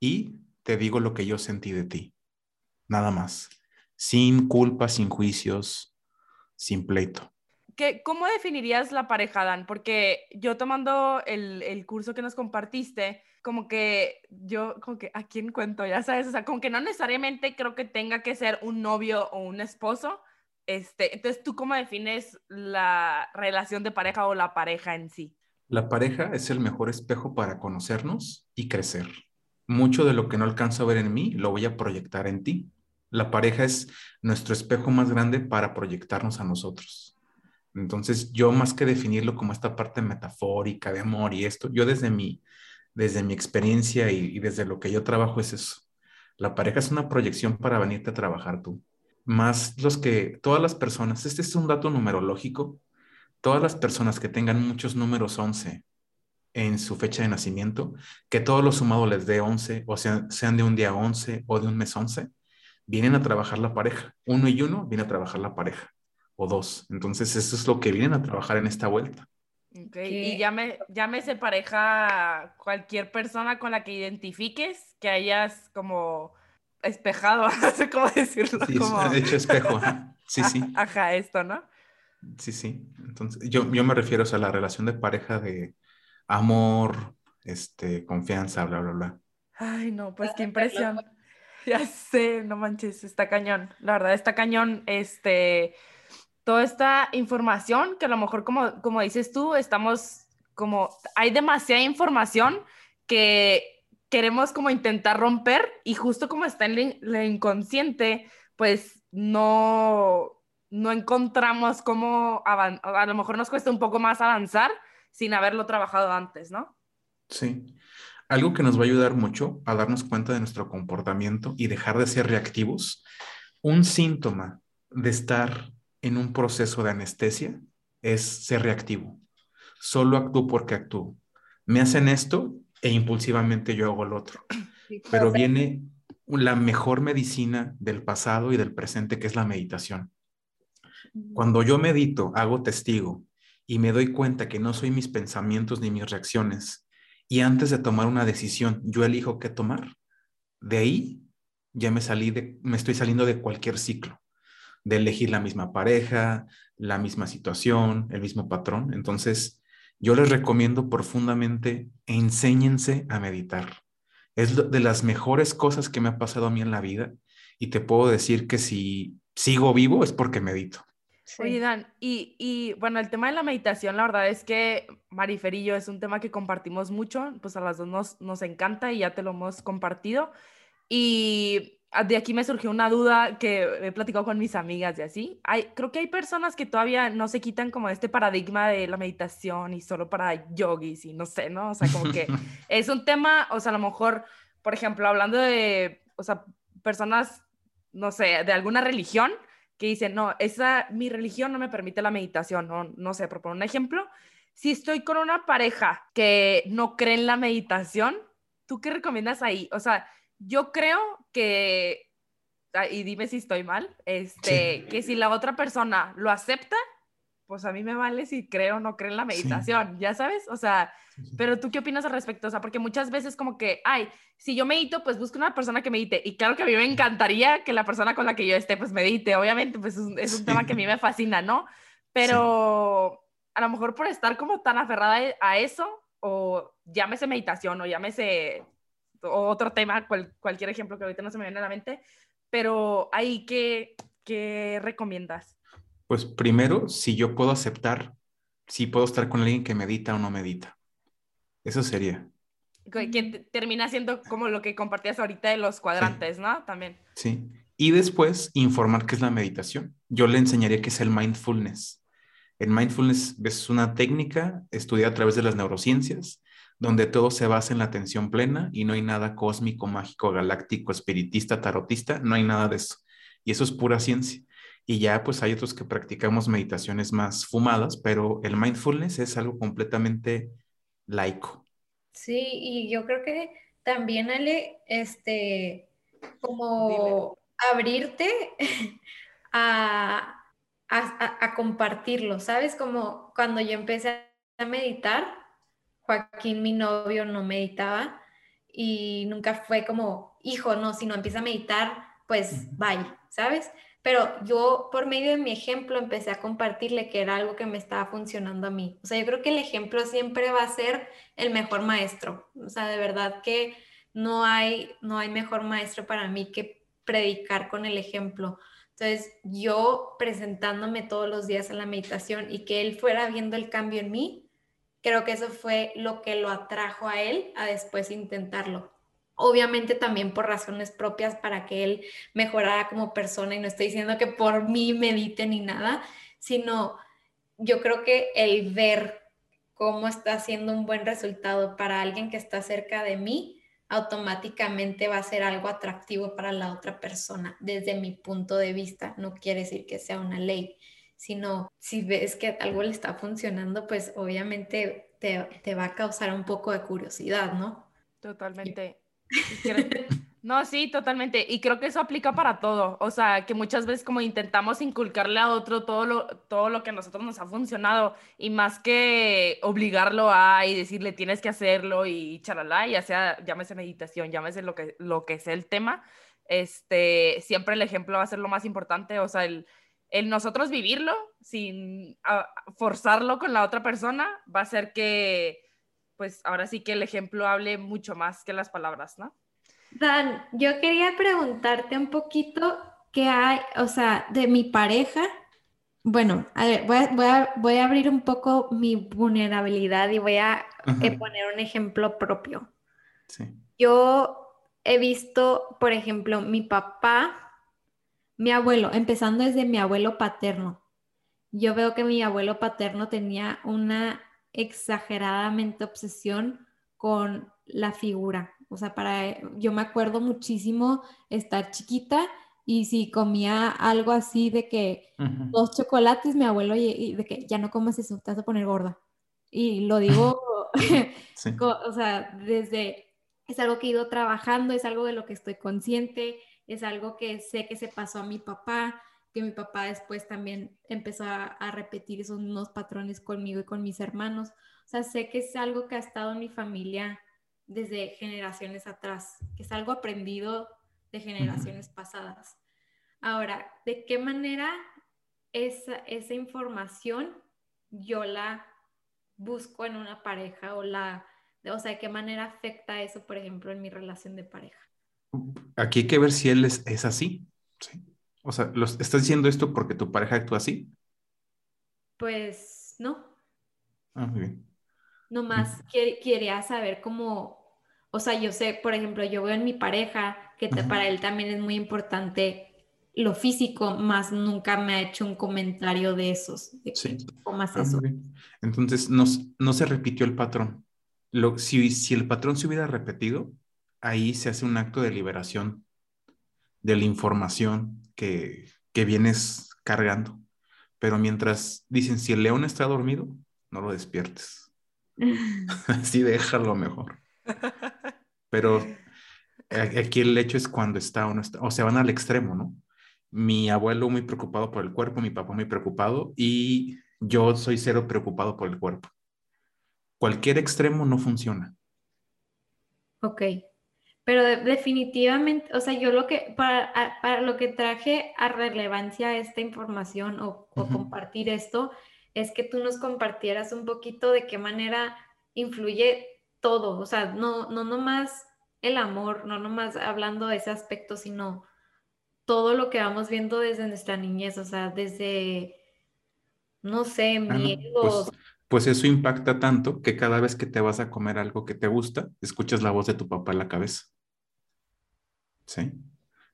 y te digo lo que yo sentí de ti. Nada más. Sin culpa, sin juicios, sin pleito. ¿Cómo definirías la pareja, Dan? Porque yo tomando el, el, curso que nos compartiste, como que yo, como que, ¿a quién cuento? Ya sabes, o sea, como que no necesariamente creo que tenga que ser un novio o un esposo. Este, entonces, ¿tú cómo defines la relación de pareja o la pareja en sí? La pareja es el mejor espejo para conocernos y crecer. Mucho de lo que no alcanzo a ver en mí lo voy a proyectar en ti. La pareja es nuestro espejo más grande para proyectarnos a nosotros. Entonces, yo más que definirlo como esta parte metafórica de amor y esto, yo desde mi, desde mi experiencia y, desde lo que yo trabajo es eso. La pareja es una proyección para venirte a trabajar tú. Más los que, todas las personas, este es un dato numerológico, todas las personas que tengan muchos números 11 en su fecha de nacimiento, que todo lo sumado les dé 11, o sea, sean de un día 11 o de un mes 11, vienen a trabajar la pareja. Uno y uno viene a trabajar la pareja o dos. Entonces, eso es lo que vienen a trabajar en esta vuelta. Okay. Y llame, llámese pareja cualquier persona con la que identifiques, que hayas como espejado, no sé cómo decirlo. Sí, como... hecho espejo. Sí, sí. <laughs> Ajá, esto, ¿no? Sí, sí. Entonces, yo, yo me refiero a la relación de pareja de amor, este, confianza, bla, bla, bla. Ay, no, pues qué impresión. Ya sé, no manches, está cañón. La verdad, está cañón, este toda esta información que a lo mejor, como, como dices tú, estamos como, hay demasiada información que queremos como intentar romper y justo como está en lo inconsciente, pues no, no encontramos cómo a lo mejor nos cuesta un poco más avanzar sin haberlo trabajado antes, ¿no? Sí. Algo que nos va a ayudar mucho a darnos cuenta de nuestro comportamiento y dejar de ser reactivos. Un síntoma de estar en un proceso de anestesia es ser reactivo. Solo actúo porque actúo. Me hacen esto e impulsivamente yo hago lo otro. Pero viene la mejor medicina del pasado y del presente, que es la meditación. Cuando yo medito, hago testigo y me doy cuenta que no soy mis pensamientos ni mis reacciones, y antes de tomar una decisión, yo elijo qué tomar, de ahí ya me salí de, me estoy saliendo de cualquier ciclo de elegir la misma pareja, la misma situación, el mismo patrón. Entonces, yo les recomiendo profundamente, enséñense a meditar. Es de las mejores cosas que me ha pasado a mí en la vida y te puedo decir que si sigo vivo es porque medito. Oye, Dan, y, y, bueno, el tema de la meditación, la verdad es que Marifer y yo es un tema que compartimos mucho, pues a las dos nos, nos encanta y ya te lo hemos compartido. Y de aquí me surgió una duda que he platicado con mis amigas y así. Hay, creo que hay personas que todavía no se quitan como este paradigma de la meditación y solo para yogis y no sé, ¿no? O sea, como que <laughs> es un tema, o sea, a lo mejor, por ejemplo, hablando de, o sea, personas, no sé, de alguna religión que dicen, no, esa, mi religión no me permite la meditación, no, no sé, por poner un ejemplo, si estoy con una pareja que no cree en la meditación, ¿tú qué recomiendas ahí? O sea, yo creo que, y dime si estoy mal, este, que si la otra persona lo acepta, pues a mí me vale si creo o no creo en la meditación, ya sabes, o sea, pero tú qué opinas al respecto, o sea, porque muchas veces como que, ay, si yo medito, pues busco una persona que medite, y claro que a mí me encantaría que la persona con la que yo esté, pues medite, obviamente, pues es, un tema que a mí me fascina, ¿no? Pero a lo mejor por estar como tan aferrada a eso, o llámese meditación, o llámese otro tema, cualquier ejemplo que ahorita no se me viene a la mente, pero ahí, ¿qué, qué recomiendas? Pues primero, si yo puedo aceptar, si puedo estar con alguien que medita o no medita. Eso sería. Que termina siendo como lo que compartías ahorita de los cuadrantes, ¿no? También. Sí. Y después informar qué es la meditación. Yo le enseñaría qué es el mindfulness. El mindfulness es una técnica estudiada a través de las neurociencias, donde todo se basa en la atención plena y no hay nada cósmico, mágico, galáctico, espiritista, tarotista, no hay nada de eso. Y eso es pura ciencia. Y ya pues hay otros que practicamos meditaciones más fumadas, pero el mindfulness es algo completamente laico. Sí, y yo creo que también, Ale, este, como abrirte <laughs> a, a, compartirlo, ¿sabes? Como cuando yo empecé a meditar, Joaquín, mi novio, no meditaba y nunca fue como, hijo, no, si no empieza a meditar, pues bye, ¿sabes? pero yo por medio de mi ejemplo empecé a compartirle que era algo que me estaba funcionando a mí. O sea, yo creo que el ejemplo siempre va a ser el mejor maestro. O sea, de verdad que no hay, no hay mejor maestro para mí que predicar con el ejemplo. Entonces, yo presentándome todos los días en la meditación y que él fuera viendo el cambio en mí, creo que eso fue lo que lo atrajo a él a después intentarlo obviamente también por razones propias para que él mejorara como persona y no estoy diciendo que por mí medite ni nada, sino yo creo que el ver cómo está haciendo un buen resultado para alguien que está cerca de mí, automáticamente va a ser algo atractivo para la otra persona desde mi punto de vista. No quiere decir que sea una ley, sino si ves que algo le está funcionando, pues obviamente te, te va a causar un poco de curiosidad, ¿no? Totalmente. <laughs> No, sí, totalmente. Y creo que eso aplica para todo. O sea, que muchas veces como intentamos inculcarle a otro todo lo, todo lo que a nosotros nos ha funcionado y más que obligarlo a y decirle tienes que hacerlo y charalá, ya sea, llámese meditación, llámese lo que, lo que sea el tema, este, siempre el ejemplo va a ser lo más importante. O sea, el, el nosotros vivirlo sin ah, forzarlo con la otra persona va a ser que pues ahora sí que el ejemplo hable mucho más que las palabras, ¿no? Dan, yo quería preguntarte un poquito qué hay, o sea, de mi pareja. Bueno, a ver, voy a, abrir un poco mi vulnerabilidad y voy a eh, poner un ejemplo propio. Sí. Yo he visto, por ejemplo, mi papá, mi abuelo, empezando desde mi abuelo paterno. Yo veo que mi abuelo paterno tenía una exageradamente obsesión con la figura. O sea, para yo me acuerdo muchísimo estar chiquita y si comía algo así de que dos chocolates, mi abuelo, y, de que ya no comas eso, te vas a poner gorda. Y lo digo, <laughs> <laughs> o sea, desde, es algo que he ido trabajando, es algo de lo que estoy consciente, es algo que sé que se pasó a mi papá, que mi papá después también empezó a, repetir esos mismos patrones conmigo y con mis hermanos. O sea, sé que es algo que ha estado en mi familia desde generaciones atrás, que es algo aprendido de generaciones pasadas. Ahora, ¿de qué manera esa, esa información yo la busco en una pareja o la, o sea, de qué manera afecta eso, por ejemplo, en mi relación de pareja? Aquí hay que ver si él es, es así. ¿sí? O sea, ¿estás diciendo esto porque tu pareja actúa así? Pues no. Ah, muy bien. Nomás quería saber cómo, o sea, yo sé, por ejemplo, yo veo en mi pareja que para él también es muy importante lo físico, más nunca me ha hecho un comentario de esos. sí. ¿Cómo más ah, eso? Entonces, no, no, se repitió el patrón. Lo, si, si el patrón se hubiera repetido, ahí se hace un acto de liberación de la información que, vienes cargando. Pero mientras dicen, si el león está dormido, no lo despiertes. <laughs> Así déjalo mejor. Pero aquí el hecho es cuando está o no está, o se van al extremo, ¿no? Mi abuelo muy preocupado por el cuerpo, mi papá muy preocupado y Yo soy cero preocupado por el cuerpo. Cualquier extremo no funciona. Ok. Pero definitivamente, o sea, yo lo que, para, para, lo que traje a relevancia esta información o, o compartir esto, es que tú nos compartieras un poquito de qué manera influye todo, o sea, no, no nomás el amor, no nomás hablando de ese aspecto, sino todo lo que vamos viendo desde nuestra niñez, o sea, desde, no sé, Ah, miedos. Pues, pues eso impacta tanto que cada vez que te vas a comer algo que te gusta, escuchas la voz de tu papá en la cabeza. ¿Sí?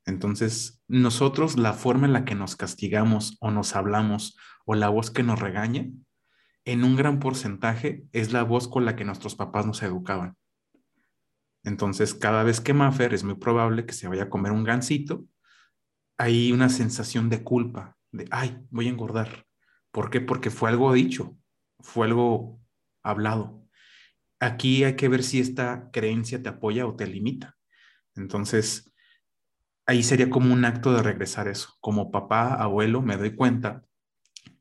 Entonces, nosotros, la forma en la que nos castigamos o nos hablamos o la voz que nos regaña, en un gran porcentaje es la voz con la que nuestros papás nos educaban. Entonces, cada vez que Maffer es muy probable que se vaya a comer un gansito, hay una sensación de culpa, de, ay, voy a engordar. ¿Por qué? Porque fue algo dicho, fue algo hablado. Aquí hay que ver si esta creencia te apoya o te limita. Entonces, ahí sería como un acto de regresar eso. Como papá, abuelo, me doy cuenta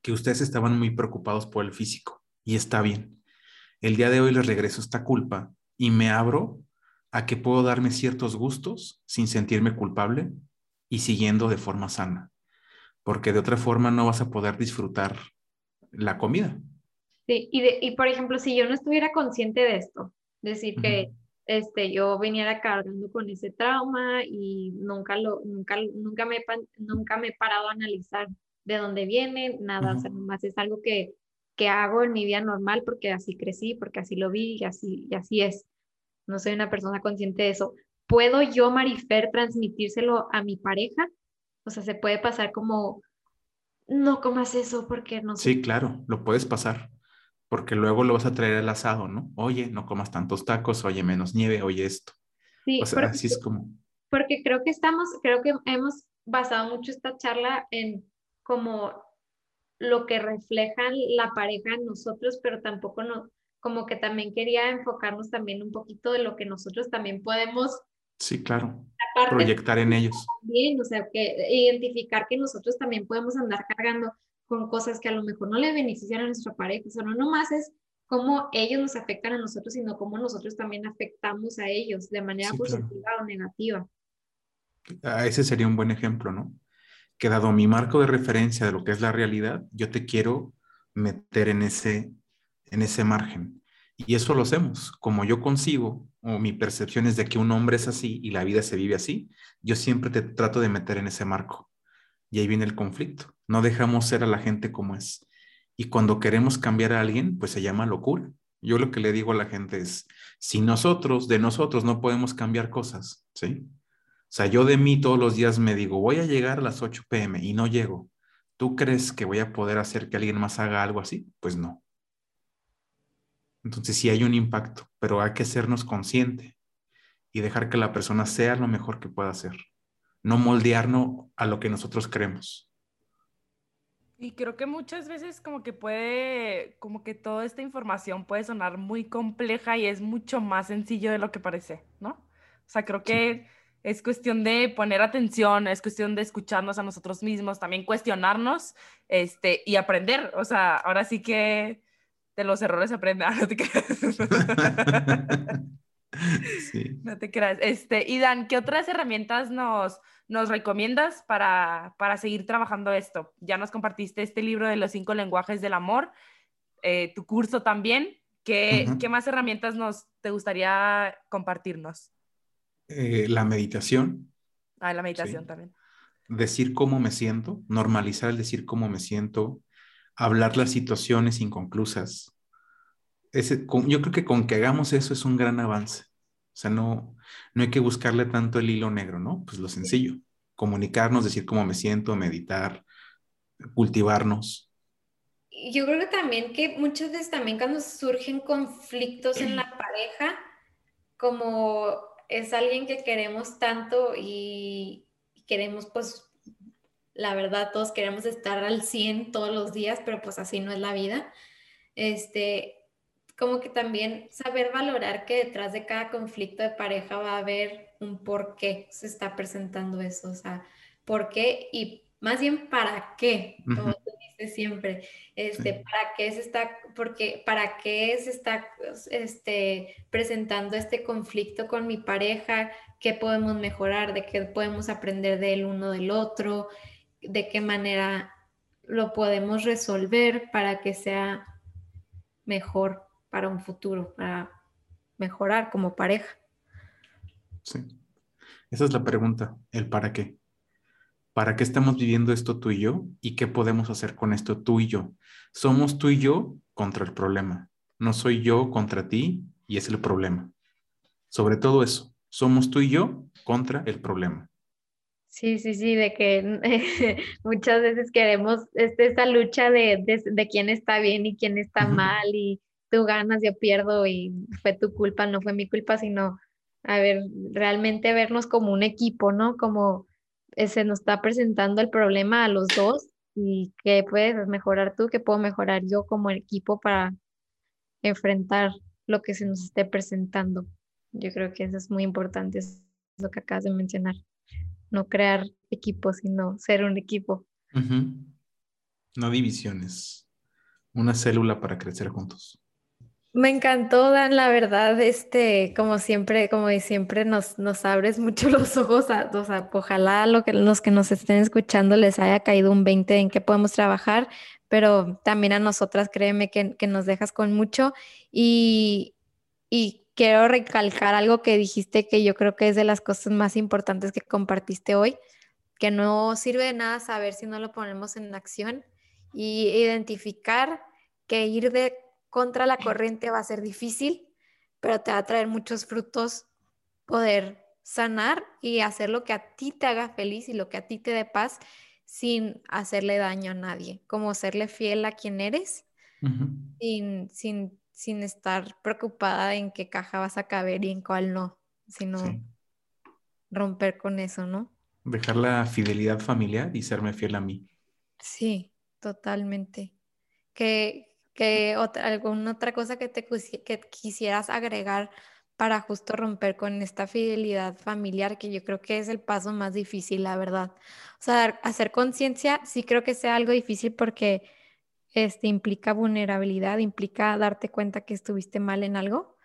que ustedes estaban muy preocupados por el físico y está bien. El día de hoy les regreso esta culpa y me abro a que puedo darme ciertos gustos sin sentirme culpable y siguiendo de forma sana, porque de otra forma no vas a poder disfrutar la comida. Sí, y, de, y por ejemplo, si yo no estuviera consciente de esto, decir que. Este, yo viniera cargando con ese trauma y nunca, lo, nunca, nunca, me, nunca me he parado a analizar de dónde viene, nada, o sea, nomás es algo que, que hago en mi vida normal porque así crecí, porque así lo vi y así, y así es. No soy una persona consciente de eso. ¿Puedo yo, Marifer, transmitírselo a mi pareja? O sea, se puede pasar como, no comas eso porque no sé. Sí, claro, lo puedes pasar, porque luego lo vas a traer al asado, ¿no? Oye, no comas tantos tacos, oye, menos nieve, oye esto. Sí, O sea, porque así es como, Porque creo que estamos, creo que hemos basado mucho esta charla en como lo que refleja la pareja en nosotros, pero tampoco no, como que también quería enfocarnos también un poquito de lo que nosotros también podemos, sí, claro, proyectar en ellos. también, o sea, que identificar que nosotros también podemos andar cargando con cosas que a lo mejor no le benefician a nuestra pareja, o sea, no nomás es cómo ellos nos afectan a nosotros, sino cómo nosotros también afectamos a ellos de manera Sí, claro. positiva o negativa. Ah, Ese sería un buen ejemplo, ¿no? Que dado mi marco de referencia de lo que es la realidad, yo te quiero meter en ese, en ese margen. Y eso lo hacemos. Como yo consigo, o mi percepción es de que un hombre es así y la vida se vive así, yo siempre te trato de meter en ese marco. Y ahí viene el conflicto. No dejamos ser a la gente como es. Y cuando queremos cambiar a alguien, pues se llama locura. Yo lo que le digo a la gente es, si nosotros, de nosotros, no podemos cambiar cosas, ¿sí? O sea, yo de mí todos los días me digo, voy a llegar a las 8 pm y no llego. ¿Tú crees que voy a poder hacer que alguien más haga algo así? Pues no. Entonces sí hay un impacto, pero hay que sernos consciente y dejar que la persona sea lo mejor que pueda hacer. No moldearnos a lo que nosotros creemos. Y creo que muchas veces como que puede, como que toda esta información puede sonar muy compleja y es mucho más sencillo de lo que parece, ¿no? O sea, creo Sí. que es cuestión de poner atención, es cuestión de escucharnos a nosotros mismos, también cuestionarnos, este, y aprender. O sea, ahora sí que de los errores aprende. <laughs> Ah, no te creas. <laughs> sí. No te creas. Este, y Dan, ¿qué otras herramientas nos, nos recomiendas para, para seguir trabajando esto? Ya nos compartiste este libro de los cinco lenguajes del amor, eh, tu curso también. ¿Qué. ¿Qué más herramientas nos te gustaría compartirnos? Eh, la meditación, Ah, la meditación Sí. también. decir cómo me siento, normalizar el decir cómo me siento, hablar las situaciones inconclusas. Ese, con- yo creo que con que hagamos eso es un gran avance. O sea, no, no hay que buscarle tanto el hilo negro, ¿no? Pues lo sencillo, comunicarnos, decir cómo me siento, meditar, cultivarnos. Yo creo que también que muchas veces también cuando surgen conflictos en la <clears throat> pareja, como es alguien que queremos tanto y y queremos pues la verdad todos queremos estar al 100 todos los días, pero pues así no es la vida. Este, como que también saber valorar que detrás de cada conflicto de pareja va a haber un por qué se está presentando eso, o sea, por qué y más bien para qué, como tú dices siempre, este, para qué se está, porque, para qué se está este, presentando este conflicto con mi pareja, qué podemos mejorar, de qué podemos aprender del uno del otro, de qué manera lo podemos resolver para que sea mejor para un futuro, para mejorar como pareja. Sí. Esa es la pregunta, el para qué. ¿Para qué estamos viviendo esto tú y yo? ¿Y qué podemos hacer con esto tú y yo? Somos tú y yo contra el problema. No soy yo contra ti y es el problema. Sobre todo eso, somos tú y yo contra el problema. Sí, sí, sí, de que <laughs> muchas veces queremos este, esta lucha de, de, quién está bien y quién está mal y tú ganas, yo pierdo y fue tu culpa, no fue mi culpa, sino, a ver, realmente vernos como un equipo, ¿no? Como eh, se nos está presentando el problema a los dos y qué puedes mejorar tú, qué puedo mejorar yo como equipo para enfrentar lo que se nos esté presentando. Yo creo que eso es muy importante, es lo que acabas de mencionar no crear equipos, sino ser un equipo. No divisiones, una célula para crecer juntos. Me encantó, Dan, la verdad, este, como siempre, como siempre, nos, nos abres mucho <laughs> los ojos, a, o sea, ojalá que, los que nos estén escuchando les haya caído un 20 en qué podemos trabajar, pero también a nosotras, créeme que, que nos dejas con mucho. Y, y quiero recalcar algo que dijiste que yo creo que es de las cosas más importantes que compartiste hoy, que no sirve de nada saber si no lo ponemos en acción y identificar que ir de contra la corriente va a ser difícil, pero te va a traer muchos frutos poder sanar y hacer lo que a ti te haga feliz y lo que a ti te dé paz sin hacerle daño a nadie, como serle fiel a quien eres, sin, sin sin estar preocupada en qué caja vas a caber y en cuál no, sino romper con eso, ¿no? Dejar la fidelidad familiar y serme fiel a mí. Sí, totalmente. Que, que otra, alguna otra cosa que te que quisieras agregar para justo romper con esta fidelidad familiar, que yo creo que es el paso más difícil, la verdad. O sea, hacer conciencia sí creo que sea algo difícil porque este, implica vulnerabilidad, implica darte cuenta que estuviste mal en algo,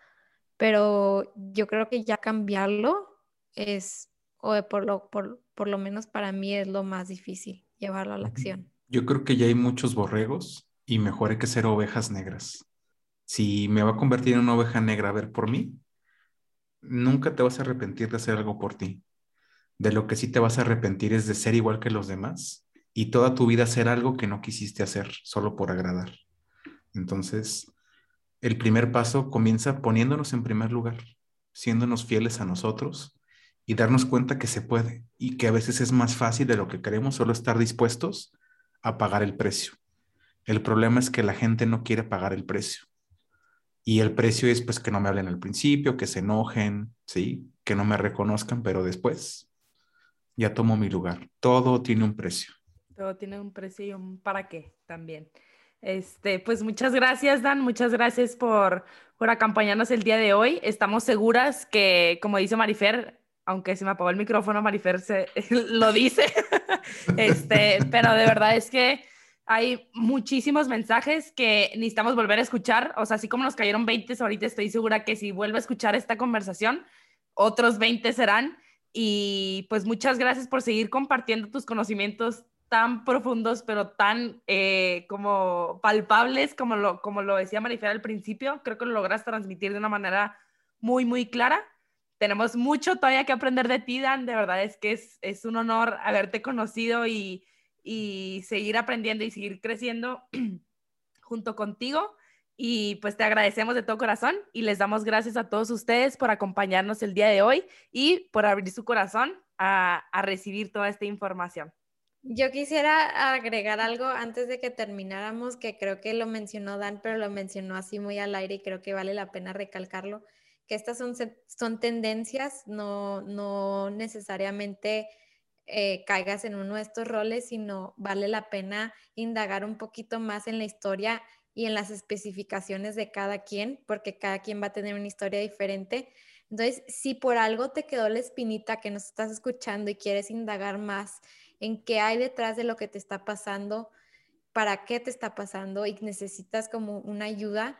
pero yo creo que ya cambiarlo es, o por lo, por, por lo menos para mí es lo más difícil, llevarlo a la acción. Yo creo que ya hay muchos borregos y mejor que ser ovejas negras. Si me va a convertir en una oveja negra a ver por mí, nunca te vas a arrepentir de hacer algo por ti. De lo que sí te vas a arrepentir es de ser igual que los demás y toda tu vida hacer algo que no quisiste hacer solo por agradar. Entonces, el primer paso comienza poniéndonos en primer lugar, siéndonos fieles a nosotros y darnos cuenta que se puede y que a veces es más fácil de lo que queremos solo estar dispuestos a pagar el precio. El problema es que la gente no quiere pagar el precio. Y el precio es pues que no me hablen al principio, que se enojen, ¿sí? Que no me reconozcan, pero después ya tomo mi lugar. Todo tiene un precio. Todo tiene un precio y un para qué también. Este, pues muchas gracias, Dan. Muchas gracias por, por acompañarnos el día de hoy. Estamos seguras que, como dice Marifer, aunque se me apagó el micrófono, Marifer se, <laughs> lo dice. <laughs> este, pero de verdad es que hay muchísimos mensajes que necesitamos volver a escuchar. O sea, así como nos cayeron 20, ahorita estoy segura que si vuelvo a escuchar esta conversación, otros 20 serán. Y pues muchas gracias por seguir compartiendo tus conocimientos tan profundos, pero tan eh, como palpables, como lo, como lo decía Marifer al principio. Creo que lo logras transmitir de una manera muy, muy clara. Tenemos mucho todavía que aprender de ti, Dan. De verdad es que es, es un honor haberte conocido y, y seguir aprendiendo y seguir creciendo <clears throat> junto contigo. Y pues te agradecemos de todo corazón y les damos gracias a todos ustedes por acompañarnos el día de hoy y por abrir su corazón a, a recibir toda esta información. Yo quisiera agregar algo antes de que termináramos, que creo que lo mencionó Dan, pero lo mencionó así muy al aire y creo que vale la pena recalcarlo, que estas son, son tendencias, no, no necesariamente eh, caigas en uno de estos roles, sino vale la pena indagar un poquito más en la historia y en las especificaciones de cada quien, porque cada quien va a tener una historia diferente. Entonces, si por algo te quedó la espinita que nos estás escuchando y quieres indagar más, en qué hay detrás de lo que te está pasando, para qué te está pasando y necesitas como una ayuda,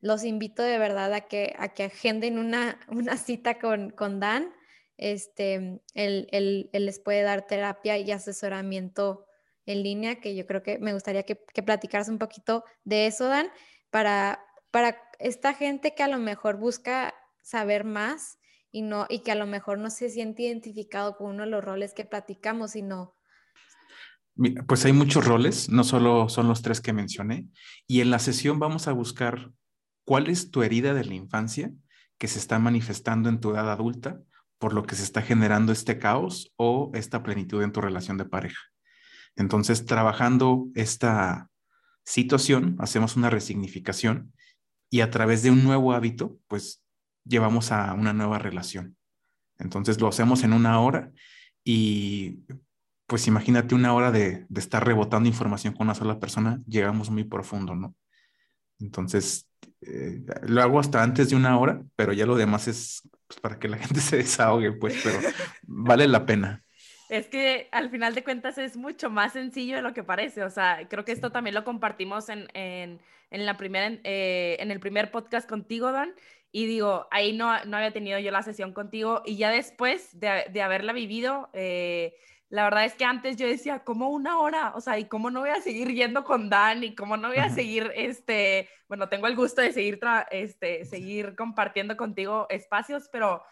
los invito de verdad a que, agenden <laughs> una, cita con Dan. Este, él, les puede dar terapia y asesoramiento en línea, que yo creo que me gustaría que, que platicaras un poquito de eso, Dan, para, para esta gente que a lo mejor busca saber más y, no, y que a lo mejor no se siente identificado con uno de los roles que platicamos, sino... Pues hay muchos roles, no solo son los tres que mencioné, y en la sesión vamos a buscar cuál es tu herida de la infancia que se está manifestando en tu edad adulta, por lo que se está generando este caos o esta plenitud en tu relación de pareja. Entonces, trabajando esta situación, hacemos una resignificación y a través de un nuevo hábito, pues llevamos a una nueva relación. Entonces lo hacemos en una hora y pues imagínate una hora de, estar rebotando información con una sola persona, llegamos muy profundo, ¿no? Entonces, eh, lo hago hasta antes de una hora, pero ya lo demás es pues, para que la gente se desahogue, pues, pero <laughs> vale la pena. Es que al final de cuentas es mucho más sencillo de lo que parece. O sea, creo que esto también lo compartimos en, en, en la primera, eh, en el primer podcast contigo, Dan. Y digo, ahí no, no había tenido yo la sesión contigo. Y ya después de, de haberla vivido, eh, la verdad es que antes yo decía, ¿cómo una hora? O sea, ¿y cómo no voy a seguir yendo con Dan? ¿Y cómo no voy a seguir, este, bueno, tengo el gusto de seguir, este, seguir compartiendo contigo espacios, pero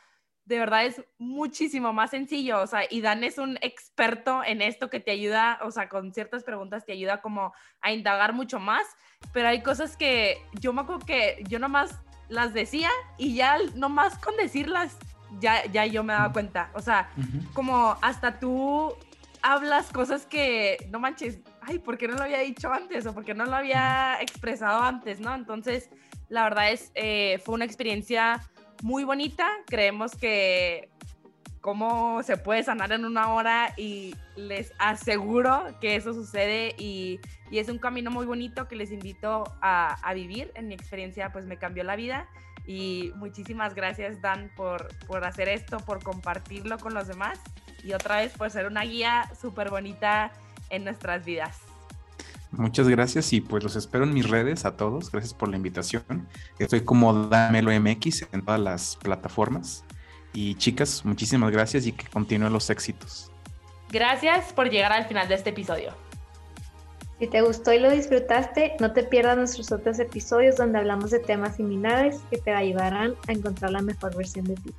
de verdad es muchísimo más sencillo, o sea, y Dan es un experto en esto que te ayuda, o sea, con ciertas preguntas te ayuda como a indagar mucho más, pero hay cosas que yo me acuerdo que yo nomás las decía y ya nomás con decirlas ya, ya yo me daba cuenta, o sea, como hasta tú hablas cosas que, no manches, ay, ¿por qué no lo había dicho antes? O ¿por qué no lo había expresado antes, no? Entonces, la verdad es, eh, fue una experiencia muy bonita. Creemos que cómo se puede sanar en una hora y les aseguro que eso sucede y, y es un camino muy bonito que les invito a, a, vivir. En mi experiencia pues me cambió la vida y muchísimas gracias Dan por, por hacer esto, por compartirlo con los demás y otra vez por ser una guía súper bonita en nuestras vidas. Muchas gracias y pues los espero en mis redes a todos. Gracias por la invitación. Estoy como Damelo MX en todas las plataformas. Y chicas, muchísimas gracias y que continúen los éxitos. Gracias por llegar al final de este episodio. Si te gustó y lo disfrutaste, no te pierdas nuestros otros episodios donde hablamos de temas similares que te ayudarán a encontrar la mejor versión de ti.